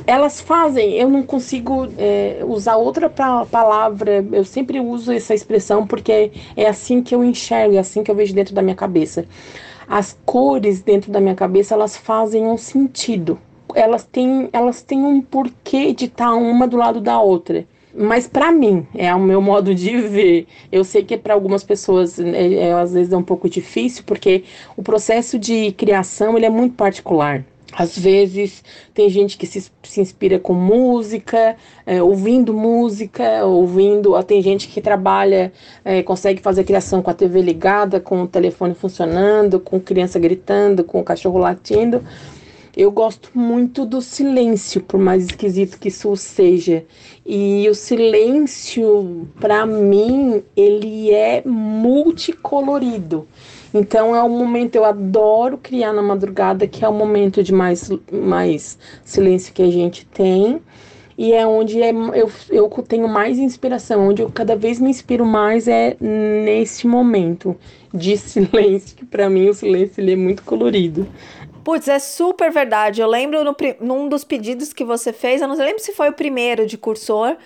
Elas fazem, eu não consigo é, usar outra palavra, eu sempre uso essa expressão porque é assim que eu enxergo, é assim que eu vejo dentro da minha cabeça. As cores dentro da minha cabeça, elas fazem um sentido elas têm, elas têm um porquê de estar tá uma do lado da outra. Mas para mim, é o meu modo de ver. Eu sei que para algumas pessoas é, é, às vezes é um pouco difícil, porque o processo de criação ele é muito particular. Às vezes tem gente que se, se inspira com música, é, ouvindo música, ouvindo. Tem gente que trabalha, é, consegue fazer criação com a TV ligada, com o telefone funcionando, com criança gritando, com o cachorro latindo. Eu gosto muito do silêncio, por mais esquisito que isso seja. E o silêncio, para mim, ele é multicolorido. Então é um momento, eu adoro criar na madrugada, que é o momento de mais, mais silêncio que a gente tem. E é onde é, eu, eu tenho mais inspiração, onde eu cada vez me inspiro mais é nesse momento de silêncio, que para mim o silêncio ele é muito colorido. Putz, é super verdade. Eu lembro no, num dos pedidos que você fez, eu não lembro se foi o primeiro de cursor,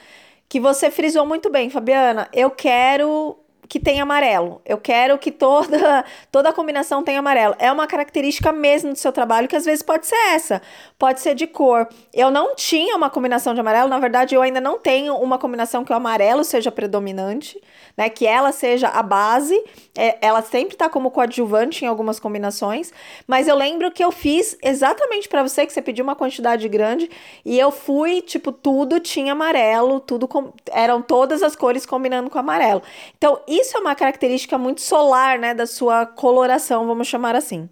que você frisou muito bem, Fabiana. Eu quero que tem amarelo. Eu quero que toda, toda a combinação tenha amarelo. É uma característica mesmo do seu trabalho, que às vezes pode ser essa, pode ser de cor. Eu não tinha uma combinação de amarelo, na verdade, eu ainda não tenho uma combinação que o amarelo seja predominante, né? Que ela seja a base. É, ela sempre tá como coadjuvante em algumas combinações. Mas eu lembro que eu fiz exatamente para você, que você pediu uma quantidade grande, e eu fui, tipo, tudo tinha amarelo, tudo com, eram todas as cores combinando com amarelo. Então, isso é uma característica muito solar, né, da sua coloração, vamos chamar assim.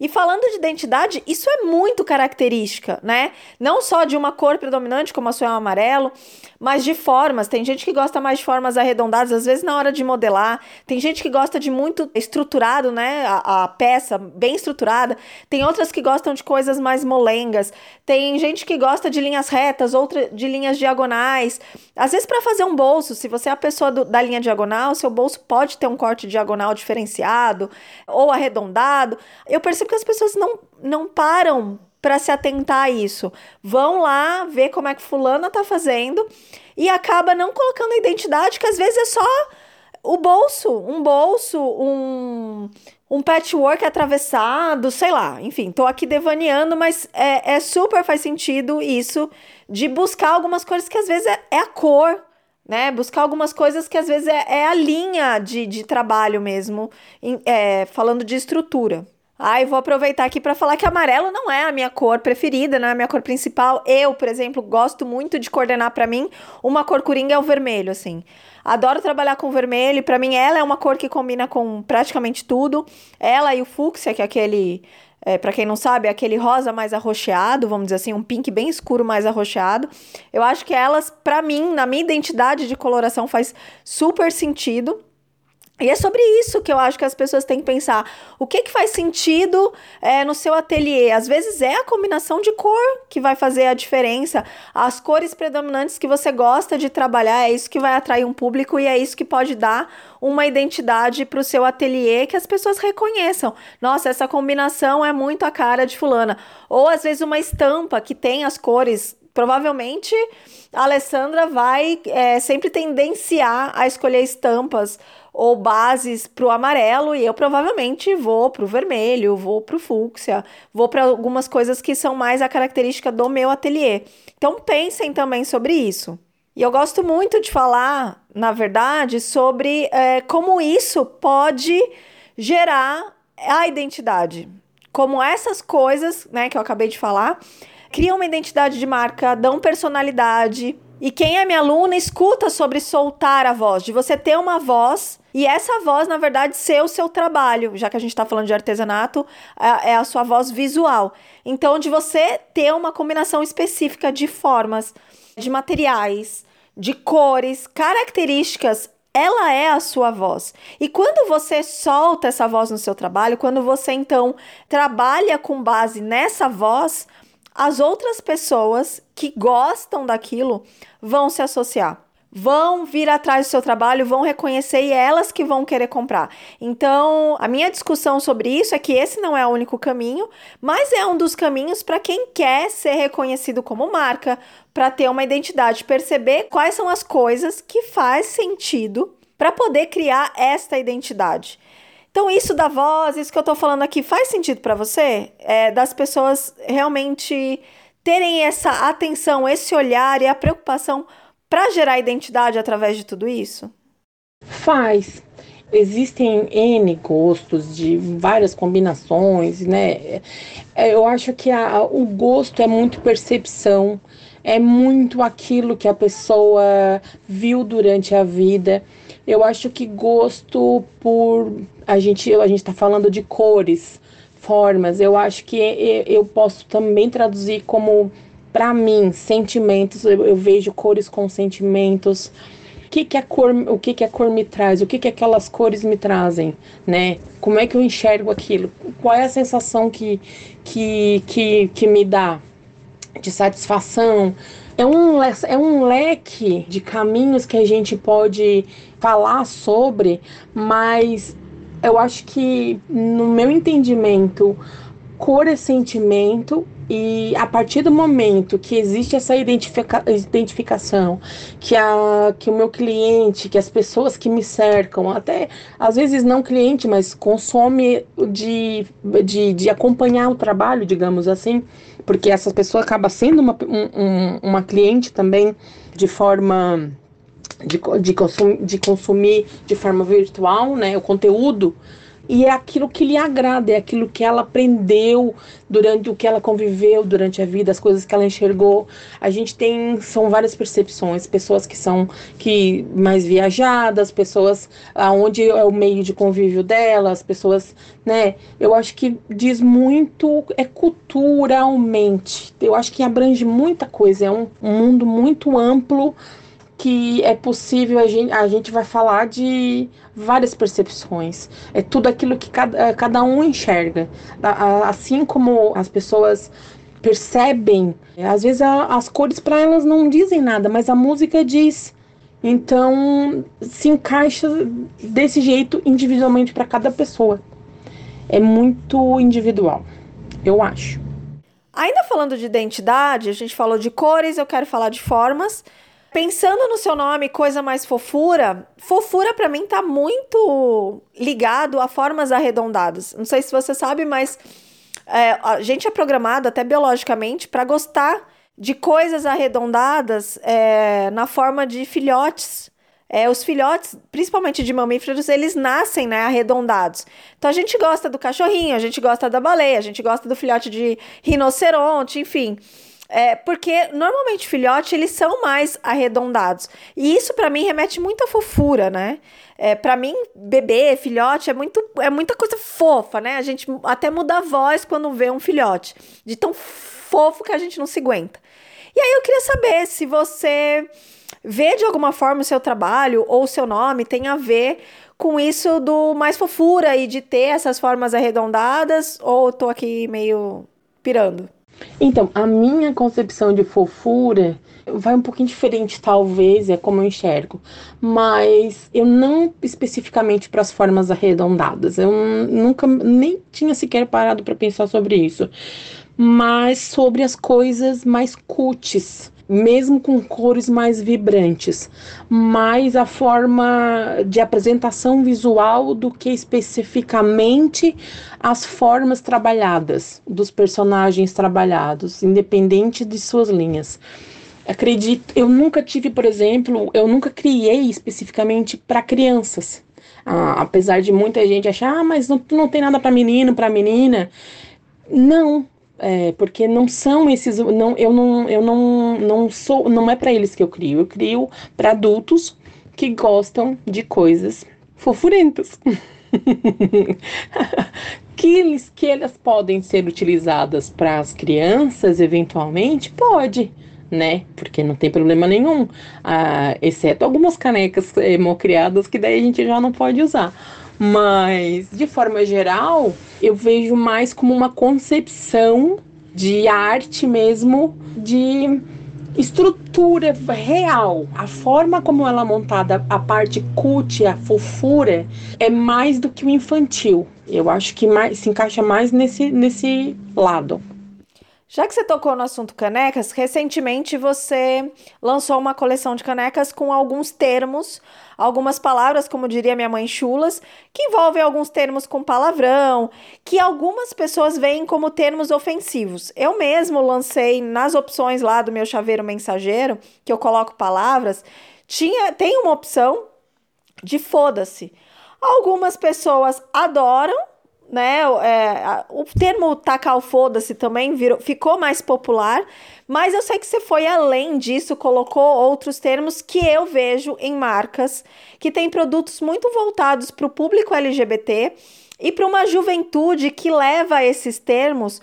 E falando de identidade, isso é muito característica, né? Não só de uma cor predominante, como a sua é o amarelo, mas de formas. Tem gente que gosta mais de formas arredondadas, às vezes na hora de modelar. Tem gente que gosta de muito estruturado, né? A, a peça bem estruturada. Tem outras que gostam de coisas mais molengas. Tem gente que gosta de linhas retas, outra de linhas diagonais. Às vezes, para fazer um bolso, se você é a pessoa do, da linha diagonal, seu bolso pode ter um corte diagonal diferenciado ou arredondado. Eu percebo que as pessoas não, não param para se atentar a isso. Vão lá ver como é que fulana tá fazendo e acaba não colocando a identidade, que às vezes é só o bolso, um bolso, um, um patchwork atravessado, sei lá. Enfim, tô aqui devaneando, mas é, é super faz sentido isso de buscar algumas cores que às vezes é, é a cor, né? Buscar algumas coisas que às vezes é, é a linha de, de trabalho mesmo, em, é, falando de estrutura. Ai, vou aproveitar aqui para falar que amarelo não é a minha cor preferida, não é a minha cor principal. Eu, por exemplo, gosto muito de coordenar para mim. Uma cor coringa é o vermelho, assim. Adoro trabalhar com vermelho. Para mim, ela é uma cor que combina com praticamente tudo. Ela e o fúcsia, que é aquele é, para quem não sabe, é aquele rosa mais arroxeado, vamos dizer assim, um pink bem escuro mais arroxeado. Eu acho que elas, para mim, na minha identidade de coloração, faz super sentido. E é sobre isso que eu acho que as pessoas têm que pensar. O que, que faz sentido é, no seu ateliê? Às vezes é a combinação de cor que vai fazer a diferença. As cores predominantes que você gosta de trabalhar, é isso que vai atrair um público e é isso que pode dar uma identidade para o seu ateliê que as pessoas reconheçam. Nossa, essa combinação é muito a cara de fulana. Ou às vezes uma estampa que tem as cores provavelmente a Alessandra vai é, sempre tendenciar a escolher estampas ou bases para o amarelo e eu provavelmente vou para o vermelho, vou para o fúcsia, vou para algumas coisas que são mais a característica do meu ateliê. Então pensem também sobre isso. E eu gosto muito de falar, na verdade, sobre é, como isso pode gerar a identidade. Como essas coisas, né, que eu acabei de falar, criam uma identidade de marca, dão personalidade. E quem é minha aluna escuta sobre soltar a voz, de você ter uma voz e essa voz, na verdade, ser o seu trabalho, já que a gente está falando de artesanato, é, é a sua voz visual. Então, de você ter uma combinação específica de formas, de materiais, de cores, características ela é a sua voz. E quando você solta essa voz no seu trabalho, quando você então trabalha com base nessa voz, as outras pessoas que gostam daquilo vão se associar vão vir atrás do seu trabalho, vão reconhecer e é elas que vão querer comprar. Então, a minha discussão sobre isso é que esse não é o único caminho, mas é um dos caminhos para quem quer ser reconhecido como marca, para ter uma identidade, perceber quais são as coisas que faz sentido para poder criar esta identidade. Então, isso da voz, isso que eu tô falando aqui, faz sentido para você? É, das pessoas realmente terem essa atenção, esse olhar e a preocupação para gerar identidade através de tudo isso? Faz. Existem N gostos de várias combinações, né? É, eu acho que a, o gosto é muito percepção, é muito aquilo que a pessoa viu durante a vida. Eu acho que gosto por a gente a gente está falando de cores, formas. Eu acho que eu posso também traduzir como, para mim, sentimentos. Eu, eu, vejo cores com sentimentos. O que, que a cor, o que, que a cor me traz? O que, que aquelas cores me trazem, né? Como é que eu enxergo aquilo? Qual é a sensação que, que, que, que me dá de satisfação? É um, é um leque de caminhos que a gente pode falar sobre, mas eu acho que, no meu entendimento, cor é sentimento e a partir do momento que existe essa identifica identificação, que, a, que o meu cliente, que as pessoas que me cercam, até às vezes não cliente, mas consome de, de, de acompanhar o trabalho, digamos assim, porque essa pessoa acaba sendo uma, um, uma cliente também de forma de, de, consum, de consumir de forma virtual, né, o conteúdo, e é aquilo que lhe agrada, é aquilo que ela aprendeu durante o que ela conviveu durante a vida, as coisas que ela enxergou. A gente tem são várias percepções, pessoas que são que mais viajadas, pessoas aonde é o meio de convívio delas, pessoas, né? Eu acho que diz muito é culturalmente. Eu acho que abrange muita coisa, é um, um mundo muito amplo que é possível, a gente, a gente vai falar de várias percepções. É tudo aquilo que cada, eh, cada um enxerga. Assim como as pessoas percebem, às vezes as cores para elas não dizem nada, mas a música diz. Então se encaixa desse jeito individualmente para cada pessoa. É muito individual, eu acho. Ainda falando de identidade, a gente falou de cores, eu quero falar de formas. Pensando no seu nome, coisa mais fofura, fofura para mim tá muito ligado a formas arredondadas. Não sei se você sabe, mas é, a gente é programado até biologicamente para gostar de coisas arredondadas é, na forma de filhotes. É, os filhotes, principalmente de mamíferos, eles nascem né, arredondados. Então a gente gosta do cachorrinho, a gente gosta da baleia, a gente gosta do filhote de rinoceronte, enfim. É, porque normalmente filhote eles são mais arredondados. E isso para mim remete muito à fofura, né? É, para mim, bebê, filhote é muito é muita coisa fofa, né? A gente até muda a voz quando vê um filhote, de tão fofo que a gente não se aguenta. E aí eu queria saber se você vê de alguma forma o seu trabalho ou o seu nome tem a ver com isso do mais fofura e de ter essas formas arredondadas, ou tô aqui meio pirando? Então, a minha concepção de fofura vai um pouquinho diferente, talvez, é como eu enxergo, mas eu não especificamente para as formas arredondadas. Eu nunca nem tinha sequer parado para pensar sobre isso, mas sobre as coisas mais cutis mesmo com cores mais vibrantes, mais a forma de apresentação visual do que especificamente as formas trabalhadas dos personagens trabalhados, independente de suas linhas. Acredito, eu nunca tive, por exemplo, eu nunca criei especificamente para crianças. Ah, apesar de muita gente achar, ah, mas não, não tem nada para menino, para menina. Não, é, porque não são esses, não, eu não, eu não, não sou, não é para eles que eu crio, eu crio para adultos que gostam de coisas fofurentas. que, eles, que elas podem ser utilizadas para as crianças, eventualmente, pode, né? Porque não tem problema nenhum, ah, exceto algumas canecas hemocriadas que daí a gente já não pode usar. Mas, de forma geral, eu vejo mais como uma concepção de arte mesmo, de estrutura real, a forma como ela é montada, a parte cult, a fofura, é mais do que o infantil. Eu acho que mais, se encaixa mais nesse, nesse lado. Já que você tocou no assunto canecas, recentemente você lançou uma coleção de canecas com alguns termos, algumas palavras, como diria minha mãe, chulas, que envolvem alguns termos com palavrão, que algumas pessoas veem como termos ofensivos. Eu mesmo lancei nas opções lá do meu chaveiro mensageiro, que eu coloco palavras, tinha tem uma opção de foda-se. Algumas pessoas adoram né? É, o termo tacar foda-se também virou, ficou mais popular, mas eu sei que você foi além disso, colocou outros termos que eu vejo em marcas que têm produtos muito voltados para o público LGBT e para uma juventude que leva esses termos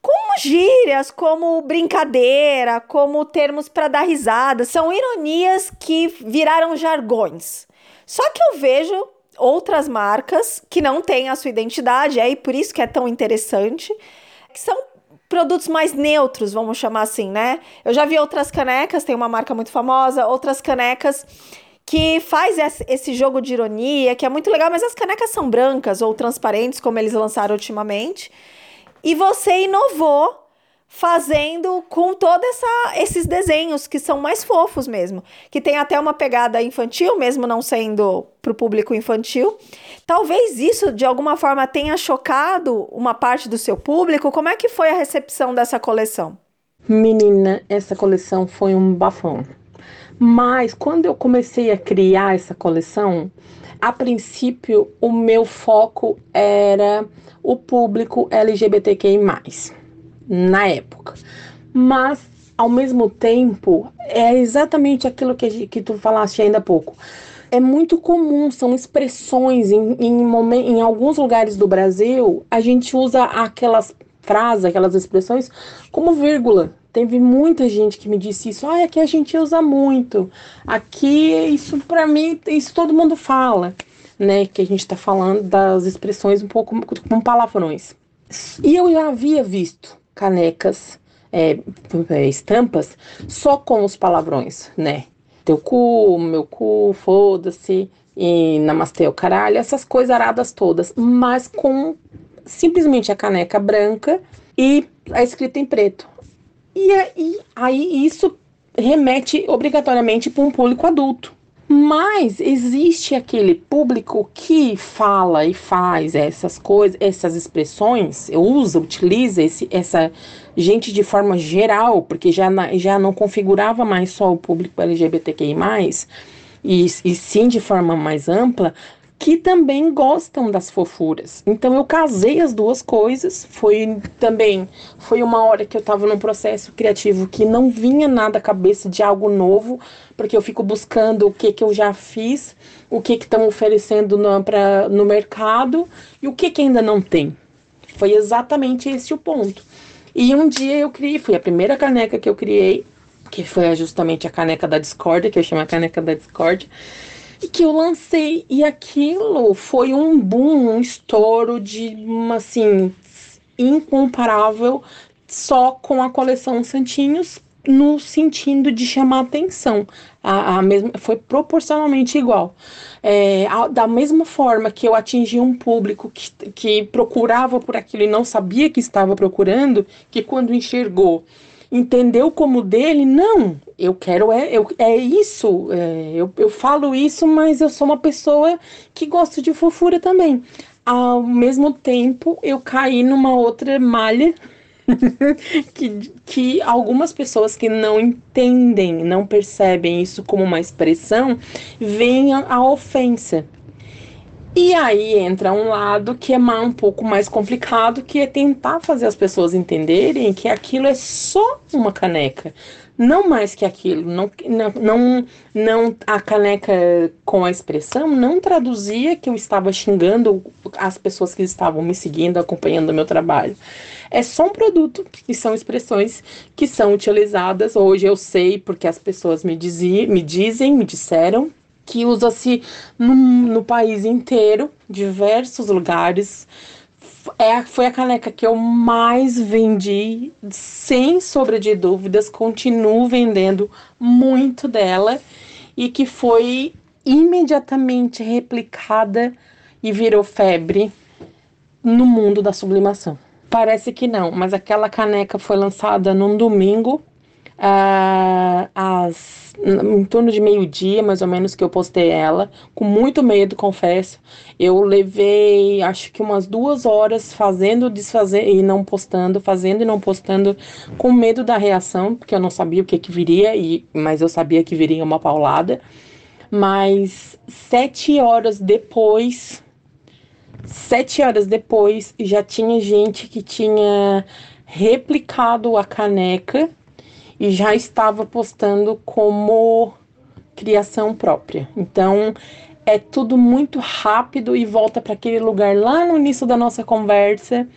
como gírias, como brincadeira, como termos para dar risada. São ironias que viraram jargões. Só que eu vejo outras marcas que não têm a sua identidade, é por isso que é tão interessante, que são produtos mais neutros, vamos chamar assim, né? Eu já vi outras canecas, tem uma marca muito famosa, outras canecas que faz esse jogo de ironia, que é muito legal, mas as canecas são brancas ou transparentes, como eles lançaram ultimamente. E você inovou fazendo com todos esses desenhos que são mais fofos mesmo, que tem até uma pegada infantil, mesmo não sendo para o público infantil. Talvez isso de alguma forma tenha chocado uma parte do seu público. Como é que foi a recepção dessa coleção? Menina, essa coleção foi um bafão. Mas quando eu comecei a criar essa coleção, a princípio o meu foco era o público LGBTQI+ na época. Mas, ao mesmo tempo, é exatamente aquilo que, que tu falaste ainda há pouco. É muito comum, são expressões em, em, em alguns lugares do Brasil, a gente usa aquelas frases, aquelas expressões como vírgula. Teve muita gente que me disse isso. Ah, aqui a gente usa muito. Aqui, isso para mim, isso todo mundo fala, né? Que a gente tá falando das expressões um pouco com palavrões. E eu já havia visto canecas, é, é, estampas, só com os palavrões, né? Teu cu, meu cu, foda-se, e namastê o caralho, essas coisas aradas todas, mas com simplesmente a caneca branca e a escrita em preto. E aí, aí isso remete obrigatoriamente para um público adulto. Mas existe aquele público que fala e faz essas coisas, essas expressões, usa, utiliza esse, essa gente de forma geral, porque já, já não configurava mais só o público LGBTQI, e, e sim de forma mais ampla, que também gostam das fofuras. Então eu casei as duas coisas. Foi também foi uma hora que eu estava num processo criativo que não vinha nada à cabeça de algo novo, porque eu fico buscando o que que eu já fiz, o que que estão oferecendo no, pra, no mercado e o que que ainda não tem. Foi exatamente esse o ponto. E um dia eu criei, foi a primeira caneca que eu criei, que foi justamente a caneca da Discord, que eu chamo a caneca da Discord e que eu lancei. E aquilo foi um boom, um estouro de uma assim incomparável só com a coleção Santinhos no sentido de chamar atenção. A, a mesma, foi proporcionalmente igual. É, a, da mesma forma que eu atingi um público que, que procurava por aquilo e não sabia que estava procurando, que quando enxergou entendeu como dele, não, eu quero, é, eu, é isso, é, eu, eu falo isso, mas eu sou uma pessoa que gosta de fofura também. Ao mesmo tempo, eu caí numa outra malha que, que algumas pessoas que não entendem, não percebem isso como uma expressão, veem a, a ofensa. E aí entra um lado que é um pouco mais complicado, que é tentar fazer as pessoas entenderem que aquilo é só uma caneca, não mais que aquilo. Não, não, não a caneca com a expressão não traduzia que eu estava xingando as pessoas que estavam me seguindo, acompanhando o meu trabalho. É só um produto e são expressões que são utilizadas. Hoje eu sei porque as pessoas me, dizia, me dizem, me disseram que usa-se no, no país inteiro, diversos lugares. É, foi a caneca que eu mais vendi, sem sombra de dúvidas, continuo vendendo muito dela e que foi imediatamente replicada e virou febre no mundo da sublimação. Parece que não, mas aquela caneca foi lançada num domingo uh, às em torno de meio-dia, mais ou menos, que eu postei ela, com muito medo, confesso. Eu levei, acho que umas duas horas fazendo, desfazer e não postando, fazendo e não postando, com medo da reação, porque eu não sabia o que que viria, e, mas eu sabia que viria uma paulada. Mas sete horas depois Sete horas depois, já tinha gente que tinha replicado a caneca e já estava postando como criação própria. Então, é tudo muito rápido e volta para aquele lugar lá no início da nossa conversa,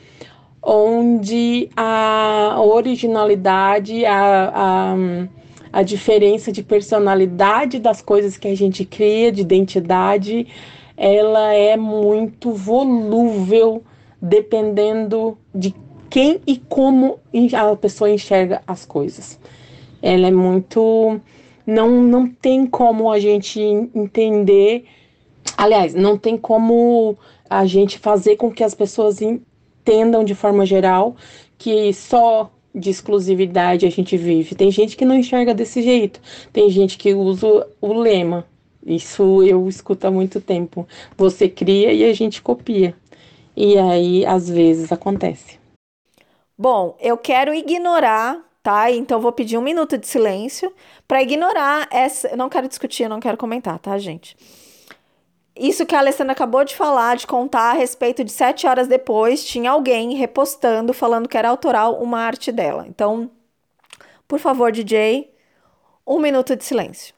onde a originalidade, a, a, a diferença de personalidade das coisas que a gente cria, de identidade, ela é muito volúvel, dependendo de quem e como a pessoa enxerga as coisas. Ela é muito. Não, não tem como a gente entender Aliás, não tem como a gente fazer com que as pessoas entendam de forma geral que só de exclusividade a gente vive. Tem gente que não enxerga desse jeito. Tem gente que usa o lema. Isso eu escuto há muito tempo. Você cria e a gente copia. E aí, às vezes, acontece. Bom, eu quero ignorar, tá? Então vou pedir um minuto de silêncio para ignorar essa. Não quero discutir, não quero comentar, tá, gente? Isso que a Alessandra acabou de falar, de contar a respeito de sete horas depois, tinha alguém repostando, falando que era autoral uma arte dela. Então, por favor, DJ, um minuto de silêncio.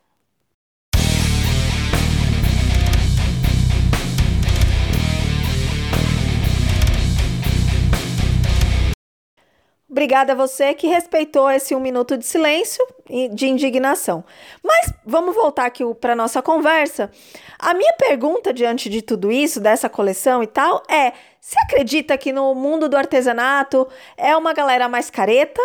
Obrigada a você que respeitou esse um minuto de silêncio de indignação. Mas vamos voltar aqui para nossa conversa. A minha pergunta diante de tudo isso, dessa coleção e tal, é: você acredita que no mundo do artesanato é uma galera mais careta?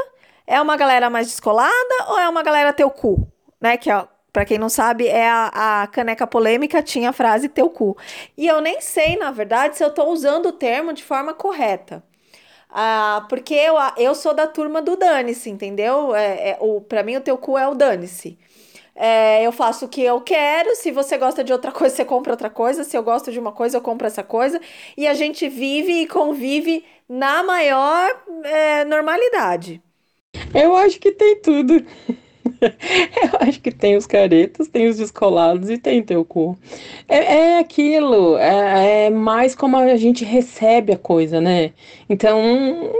É uma galera mais descolada ou é uma galera teu cu? Né? Que, para quem não sabe, é a, a, caneca polêmica, tinha a frase teu cu. E eu nem sei, na verdade, se eu estou usando o termo de forma correta. Ah, porque eu, eu sou da turma do dane-se, entendeu? É, é, o, pra mim, o teu cu é o dane-se. É, eu faço o que eu quero. Se você gosta de outra coisa, você compra outra coisa. Se eu gosto de uma coisa, eu compro essa coisa. E a gente vive e convive na maior é, normalidade. Eu acho que tem tudo. Eu acho que tem os caretas, tem os descolados e tem teu cu. É, é aquilo, é, é, mais como a gente recebe a coisa, né? Então,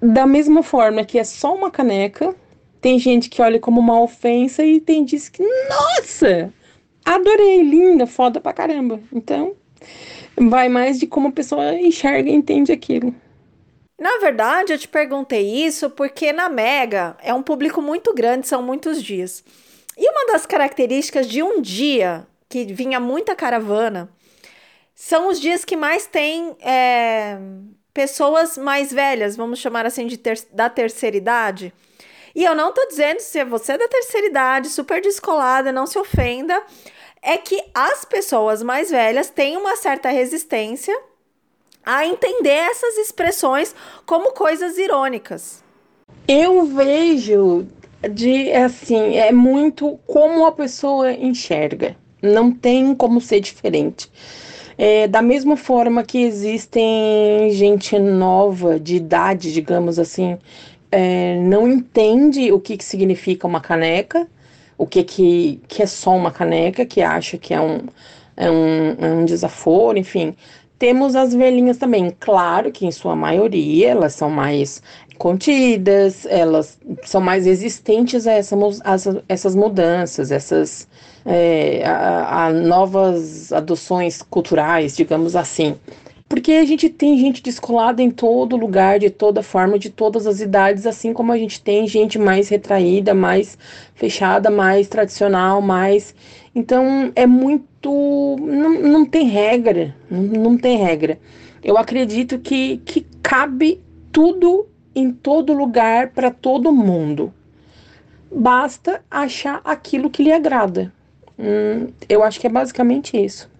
da mesma forma que é só uma caneca, tem gente que olha como uma ofensa e tem gente que, nossa, adorei, linda, foda pra caramba. Então, vai mais de como a pessoa enxerga e entende aquilo. Na verdade, eu te perguntei isso porque na Mega é um público muito grande, são muitos dias. E uma das características de um dia que vinha muita caravana são os dias que mais tem é, pessoas mais velhas, vamos chamar assim de ter, da terceira idade. E eu não tô dizendo se você é da terceira idade, super descolada, não se ofenda, é que as pessoas mais velhas têm uma certa resistência a entender essas expressões como coisas irônicas. Eu vejo de assim, é muito como a pessoa enxerga. Não tem como ser diferente. É, da mesma forma que existem gente nova, de idade, digamos assim, é, não entende o que, que significa uma caneca, o que, que, que é só uma caneca, que acha que é um, é um, é um desaforo, enfim. Temos as velhinhas também, claro que em sua maioria elas são mais contidas, elas são mais resistentes a, essa, a essas mudanças, essas é, a, a novas adoções culturais, digamos assim. Porque a gente tem gente descolada em todo lugar, de toda forma, de todas as idades, assim como a gente tem gente mais retraída, mais fechada, mais tradicional, mais então é muito. Não, não tem regra. Não, não tem regra. Eu acredito que, que cabe tudo em todo lugar para todo mundo. Basta achar aquilo que lhe agrada. Hum, eu acho que é basicamente isso.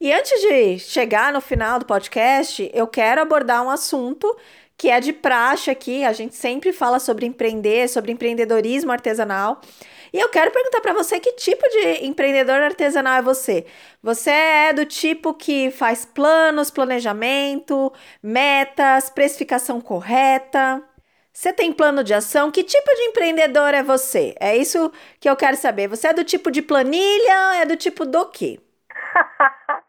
E antes de chegar no final do podcast, eu quero abordar um assunto que é de praxe aqui. A gente sempre fala sobre empreender, sobre empreendedorismo artesanal. E eu quero perguntar para você que tipo de empreendedor artesanal é você? Você é do tipo que faz planos, planejamento, metas, precificação correta? Você tem plano de ação? Que tipo de empreendedor é você? É isso que eu quero saber. Você é do tipo de planilha? É do tipo do quê?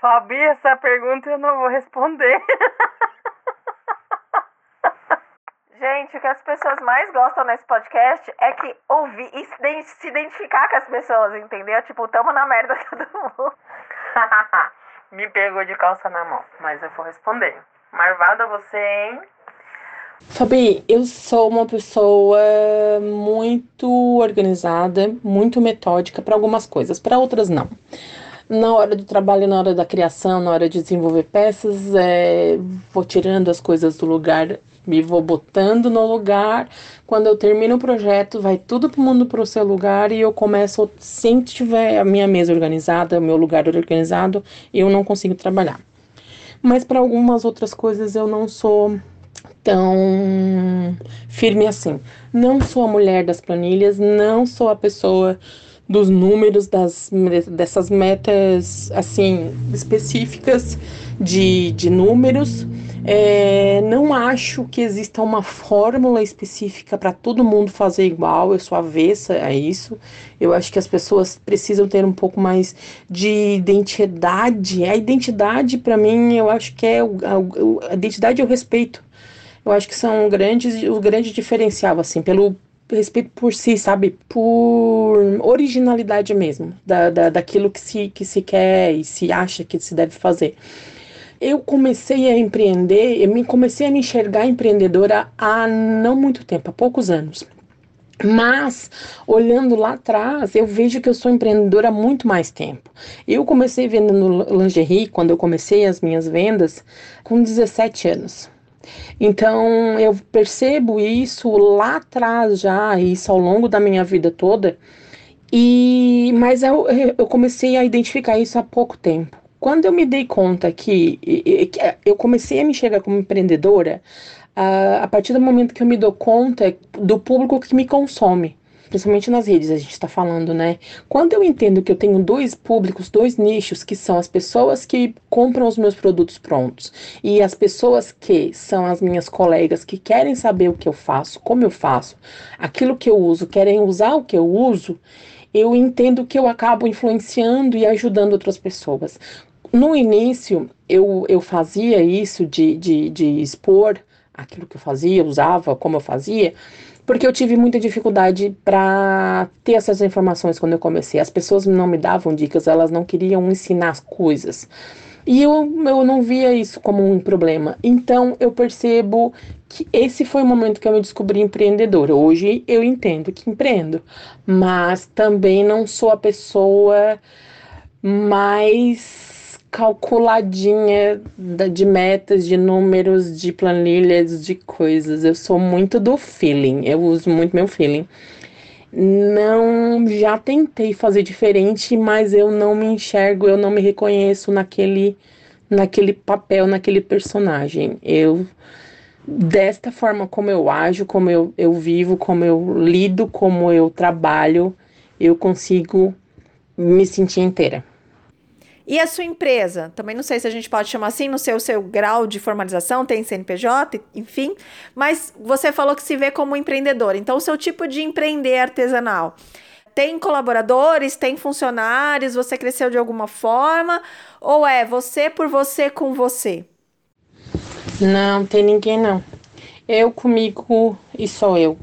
Fabi, essa pergunta eu não vou responder. Gente, o que as pessoas mais gostam nesse podcast é que ouvir e se identificar com as pessoas, entendeu? Tipo, tamo na merda todo mundo. Me pegou de calça na mão, mas eu vou responder. Marvada você, hein? Fabi, eu sou uma pessoa muito organizada, muito metódica para algumas coisas, para outras não. Na hora do trabalho, na hora da criação, na hora de desenvolver peças, é, vou tirando as coisas do lugar me vou botando no lugar. Quando eu termino o projeto, vai tudo pro mundo pro seu lugar e eu começo, sem tiver a minha mesa organizada, o meu lugar organizado, eu não consigo trabalhar. Mas para algumas outras coisas eu não sou tão firme assim. Não sou a mulher das planilhas, não sou a pessoa dos números das dessas metas assim específicas de, de números. É, não acho que exista uma fórmula específica para todo mundo fazer igual, eu sou avessa a isso. Eu acho que as pessoas precisam ter um pouco mais de identidade. A identidade, para mim, eu acho que é. A, identidade e o respeito. Eu acho que são grandes, o grande diferencial, assim, pelo respeito por si, sabe? Por originalidade mesmo, da, da, daquilo que se, que se quer e se acha que se deve fazer. Eu comecei a empreender, eu me comecei a me enxergar empreendedora há não muito tempo, há poucos anos. Mas, olhando lá atrás, eu vejo que eu sou empreendedora há muito mais tempo. Eu comecei vendendo lingerie, quando eu comecei as minhas vendas, com 17 anos. Então, eu percebo isso lá atrás já, isso ao longo da minha vida toda. E mas eu, eu comecei a identificar isso há pouco tempo. Quando eu me dei conta que, que eu comecei a me enxergar como empreendedora, a, a partir do momento que eu me dou conta do público que me consome principalmente nas redes, a gente está falando, né? Quando eu entendo que eu tenho dois públicos, dois nichos, que são as pessoas que compram os meus produtos prontos e as pessoas que são as minhas colegas que querem saber o que eu faço, como eu faço, aquilo que eu uso, querem usar o que eu uso, eu entendo que eu acabo influenciando e ajudando outras pessoas. No início, eu, eu fazia isso de, de, de expor aquilo que eu fazia, usava, como eu fazia, porque eu tive muita dificuldade para ter essas informações quando eu comecei. As pessoas não me davam dicas, elas não queriam ensinar as coisas. E eu, eu não via isso como um problema. Então eu percebo que esse foi o momento que eu me descobri empreendedora. Hoje eu entendo que empreendo, mas também não sou a pessoa mais calculadinha de metas, de números, de planilhas, de coisas. Eu sou muito do feeling, eu uso muito meu feeling. Não, já tentei fazer diferente, mas eu não me enxergo, eu não me reconheço naquele naquele papel, naquele personagem. Eu desta forma como eu ajo, como eu, eu vivo, como eu lido, como eu trabalho, eu consigo me sentir inteira. E a sua empresa? Também não sei se a gente pode chamar assim, não sei o seu grau de formalização, tem CNPJ, enfim. Mas você falou que se vê como empreendedor. Então, o seu tipo de empreender artesanal. Tem colaboradores, tem funcionários, você cresceu de alguma forma? Ou é você por você com você? Não, tem ninguém não. Eu comigo e só eu.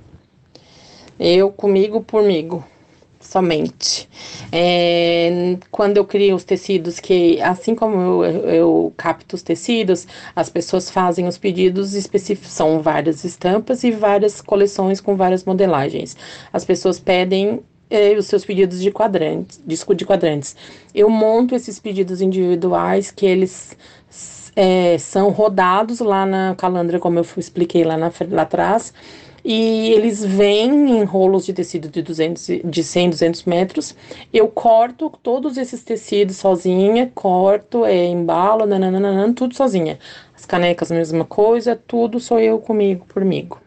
Eu comigo por mim somente. É, quando eu crio os tecidos, que assim como eu, eu, capto os tecidos, as pessoas fazem os pedidos específicos, são várias estampas e várias coleções com várias modelagens. As pessoas pedem é, os seus pedidos de quadrantes, disco de quadrantes. Eu monto esses pedidos individuais que eles é, são rodados lá na calandra, como eu expliquei lá, na, lá atrás e eles vêm em rolos de tecido de, 200, de 100, 200 metros. Eu corto todos esses tecidos sozinha, corto, é, embalo, nananana, tudo sozinha. As canecas, mesma coisa, tudo sou eu comigo, pormigo.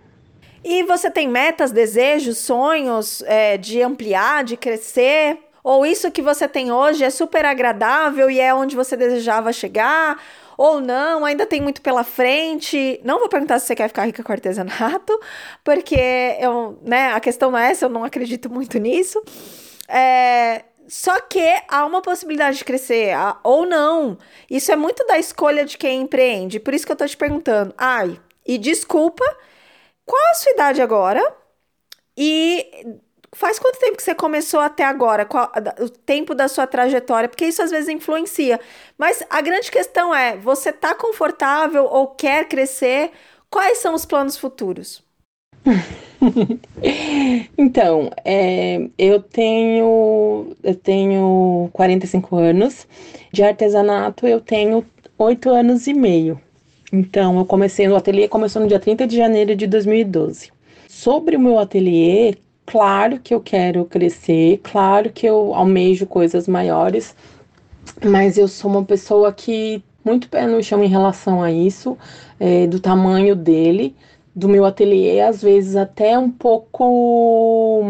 E você tem metas, desejos, sonhos é, de ampliar, de crescer? Ou isso que você tem hoje é super agradável e é onde você desejava chegar? Ou não, ainda tem muito pela frente. Não vou perguntar se você quer ficar rica com artesanato, porque eu, né, a questão não é essa, eu não acredito muito nisso. É, Só que há uma possibilidade de crescer, ou não. Isso é muito da escolha de quem empreende. Por isso que eu tô te perguntando. Ai, e desculpa, qual a sua idade agora? E faz quanto tempo que você começou até agora? Qual, o tempo da sua trajetória? Porque isso às vezes influencia. Mas a grande questão é: você tá confortável ou quer crescer? Quais são os planos futuros? então, é, eu tenho eu tenho 45 anos. De artesanato eu tenho 8 anos e meio. Então, eu comecei no ateliê, começou no dia 30 de janeiro de 2012. Sobre o meu ateliê, claro que eu quero crescer, claro que eu almejo coisas maiores, mas eu sou uma pessoa que muito pé no chão em relação a isso, é, do tamanho dele do meu ateliê, às vezes até um pouco.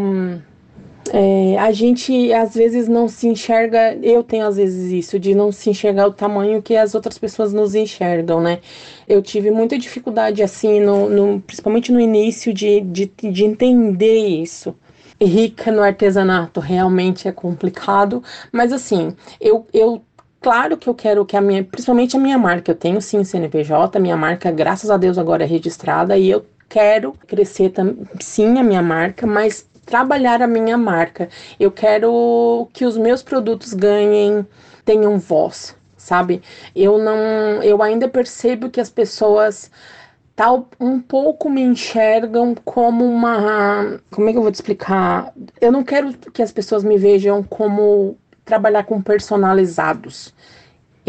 É, a gente às vezes não se enxerga, eu tenho às vezes isso, de não se enxergar o tamanho que as outras pessoas nos enxergam, né? Eu tive muita dificuldade, assim, no, no principalmente no início, de, de, de entender isso rica no artesanato realmente é complicado, mas assim, eu, eu Claro que eu quero que a minha, principalmente a minha marca, eu tenho sim CNPJ, minha marca, graças a Deus, agora é registrada e eu quero crescer sim a minha marca, mas trabalhar a minha marca. Eu quero que os meus produtos ganhem, tenham voz, sabe? Eu não, eu ainda percebo que as pessoas tal um pouco me enxergam como uma, como é que eu vou te explicar? Eu não quero que as pessoas me vejam como trabalhar com personalizados.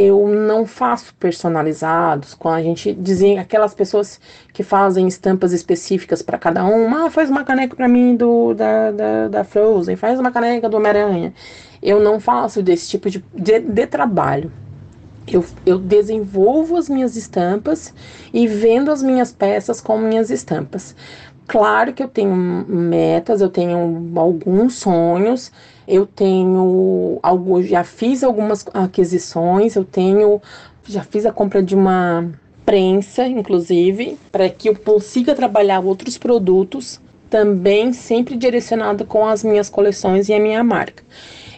Eu não faço personalizados, com a gente dizem aquelas pessoas que fazem estampas específicas para cada um. Ah, faz uma caneca para mim do da, da, da, Frozen, faz uma caneca do Homem-Aranha. Eu não faço desse tipo de, de, de trabalho. Eu, eu, desenvolvo as minhas estampas e vendo as minhas peças com minhas estampas. Claro que eu tenho metas, eu tenho alguns sonhos, eu tenho algo, já fiz algumas aquisições, eu tenho, já fiz a compra de uma prensa, inclusive, para que eu consiga trabalhar outros produtos também sempre direcionado com as minhas coleções e a minha marca.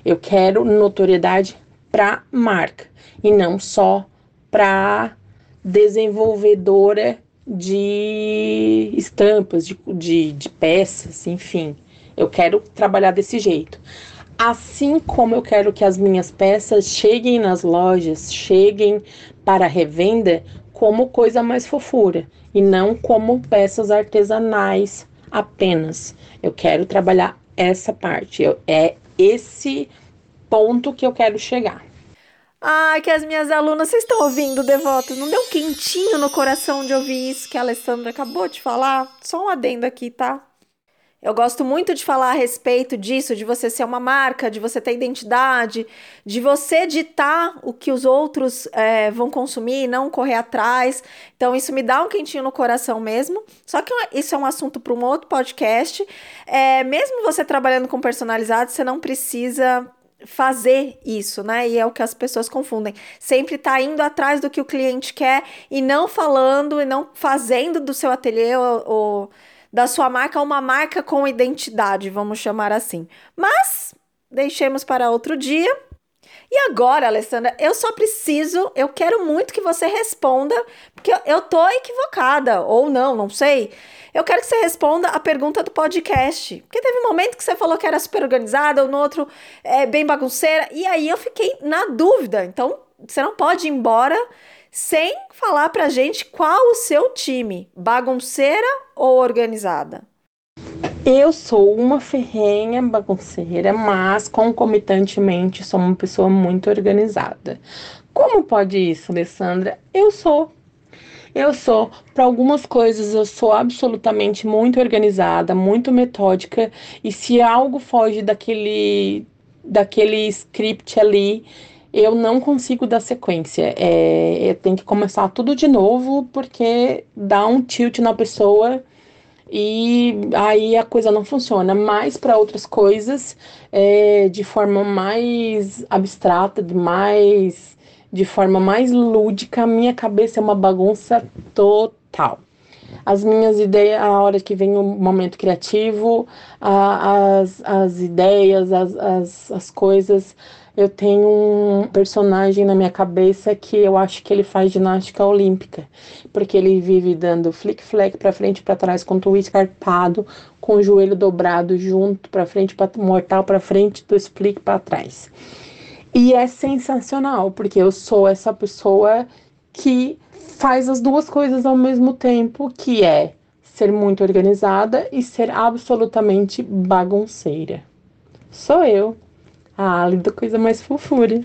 Eu quero notoriedade para marca e não só para desenvolvedora de estampas, de, de, de peças, enfim. Eu quero trabalhar desse jeito. Assim como eu quero que as minhas peças cheguem nas lojas, cheguem para revenda como coisa mais fofura e não como peças artesanais apenas. Eu quero trabalhar essa parte. Eu, é esse ponto que eu quero chegar. Ah, que as minhas alunas, vocês estão ouvindo, devotos? Não deu quentinho no coração de ouvir isso que a Alessandra acabou de falar? Só um adendo aqui, tá? Eu gosto muito de falar a respeito disso, de você ser uma marca, de você ter identidade, de você ditar o que os outros é, vão consumir, não correr atrás. Então, isso me dá um quentinho no coração mesmo. Só que isso é um assunto para um outro podcast. É, mesmo você trabalhando com personalizado, você não precisa fazer isso, né? E é o que as pessoas confundem. Sempre tá indo atrás do que o cliente quer e não falando e não fazendo do seu ateliê ou, ou da sua marca uma marca com identidade, vamos chamar assim. Mas deixemos para outro dia. E agora, Alessandra, eu só preciso, eu quero muito que você responda, porque eu tô equivocada, ou não, não sei. Eu quero que você responda a pergunta do podcast. Porque teve um momento que você falou que era super organizada, ou no outro é, bem bagunceira, e aí eu fiquei na dúvida. Então, você não pode ir embora sem falar pra gente qual o seu time, bagunceira ou organizada. Eu sou uma ferrenha bagunceira, mas concomitantemente sou uma pessoa muito organizada. Como pode isso, Alessandra? Eu sou. Eu sou, para algumas coisas, eu sou absolutamente muito organizada, muito metódica, e se algo foge daquele daquele script ali, eu não consigo dar sequência. É, eu tenho que começar tudo de novo, porque dá um tilt na pessoa e aí a coisa não funciona. Mas para outras coisas, é, de forma mais abstrata, de mais de forma mais lúdica, minha cabeça é uma bagunça total. as minhas ideias, a hora que vem o momento criativo, a, as, as ideias, as, as, as coisas. Eu tenho um personagem na minha cabeça que eu acho que ele faz ginástica olímpica, porque ele vive dando flick-flack para frente e para trás com o escarpado, com o joelho dobrado junto para frente, mortal para frente, do split para trás. E é sensacional, porque eu sou essa pessoa que faz as duas coisas ao mesmo tempo, que é ser muito organizada e ser absolutamente bagunceira. Sou eu, a Ali da coisa mais fofura.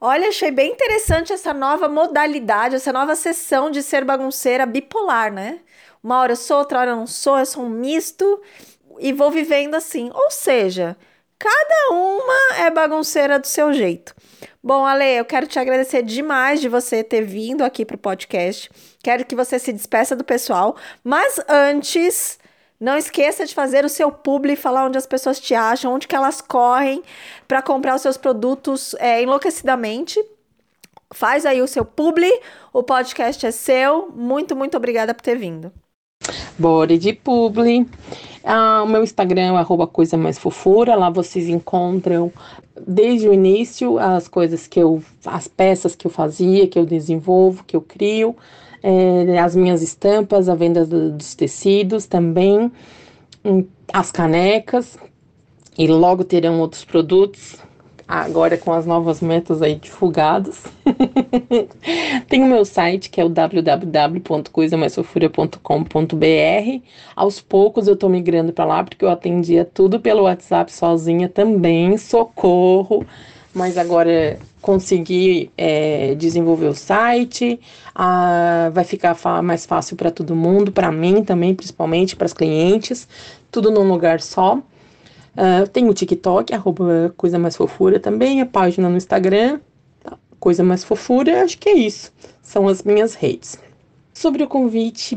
Olha, achei bem interessante essa nova modalidade, essa nova sessão de ser bagunceira bipolar, né? Uma hora eu sou, outra hora eu não sou, eu sou um misto e vou vivendo assim. Ou seja, cada uma é bagunceira do seu jeito. Bom, Ale, eu quero te agradecer demais de você ter vindo aqui para o podcast. Quero que você se despeça do pessoal, mas antes, não esqueça de fazer o seu publi, falar onde as pessoas te acham, onde que elas correm para comprar os seus produtos é, enlouquecidamente. Faz aí o seu publi, o podcast é seu. Muito, muito obrigada por ter vindo. Bora de publi. Ah, o meu Instagram é coisa mais fofura. Lá vocês encontram desde o início as coisas que eu, as peças que eu fazia, que eu desenvolvo, que eu crio, é, as minhas estampas, a venda do, dos tecidos também, hum, as canecas e logo terão outros produtos agora com as novas metas aí divulgadas. Tem o meu site que é o www.coisamaisfofura.com.br. Aos poucos eu tô migrando para lá porque eu atendia tudo pelo WhatsApp sozinha também, socorro. Mas agora consegui é, desenvolver o site, ah, vai ficar mais fácil para todo mundo, para mim também, principalmente para os clientes, tudo num lugar só. Uh, tem o TikTok, arroba Coisa Mais Fofura também, a página no Instagram, Coisa Mais Fofura, acho que é isso. São as minhas redes. Sobre o convite,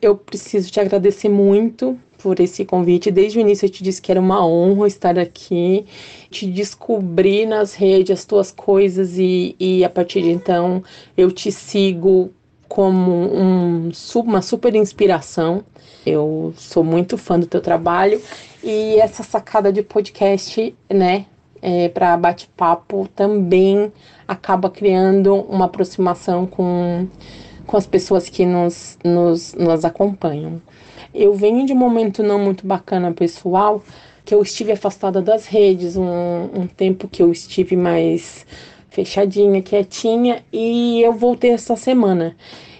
eu preciso te agradecer muito por esse convite. Desde o início eu te disse que era uma honra estar aqui, te descobrir nas redes as tuas coisas e, e a partir de então eu te sigo como um, uma super inspiração. Eu sou muito fã do teu trabalho e essa sacada de podcast, né, é, para bate-papo também acaba criando uma aproximação com, com as pessoas que nos, nos, nos acompanham. Eu venho de um momento não muito bacana pessoal, que eu estive afastada das redes, um, um tempo que eu estive mais fechadinha, quietinha, e eu voltei essa semana.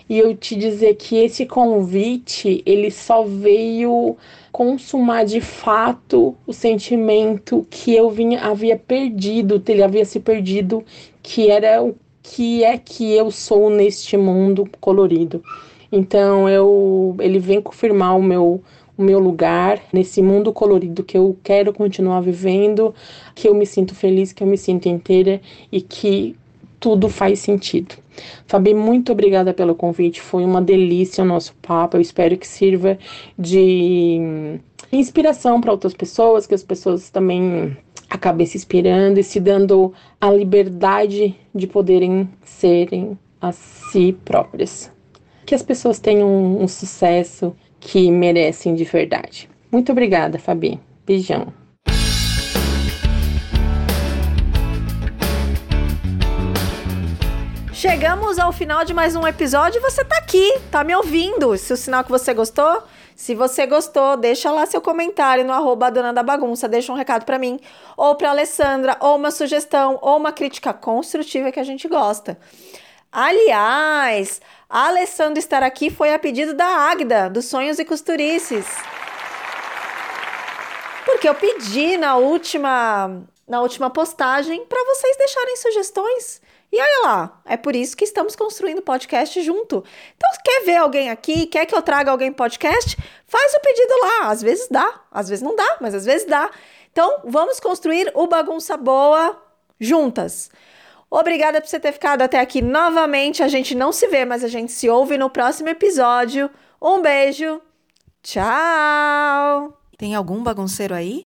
E eu te dizer que esse convite, ele só veio consumar de fato o sentimento que eu vinha, havia perdido, ele havia se perdido, que era o que é que eu sou neste mundo colorido. Então eu, ele vem confirmar o meu o meu lugar nesse mundo colorido que eu quero continuar vivendo, que eu me sinto feliz, que eu me sinto inteira e que tudo faz sentido. Fabi, muito obrigada pelo convite. Foi uma delícia o nosso papo. Eu espero que sirva de inspiração para outras pessoas, que as pessoas também acabem se inspirando e se dando a liberdade de poderem serem a si próprias. Que as pessoas tenham um, um sucesso que merecem de verdade. Muito obrigada, Fabi. Beijão. Chegamos ao final de mais um episódio e você tá aqui, tá me ouvindo. Se o sinal que você gostou, se você gostou, deixa lá seu comentário no arroba dona da bagunça, deixa um recado para mim, ou pra Alessandra, ou uma sugestão, ou uma crítica construtiva que a gente gosta. Aliás, a Alessandra estar aqui foi a pedido da Águida, dos Sonhos e Costurices. Porque eu pedi na última, na última postagem para vocês deixarem sugestões e olha lá, é por isso que estamos construindo podcast junto. Então, quer ver alguém aqui? Quer que eu traga alguém podcast? Faz o pedido lá. Às vezes dá, às vezes não dá, mas às vezes dá. Então, vamos construir o Bagunça Boa juntas. Obrigada por você ter ficado até aqui novamente. A gente não se vê, mas a gente se ouve no próximo episódio. Um beijo. Tchau. Tem algum bagunceiro aí?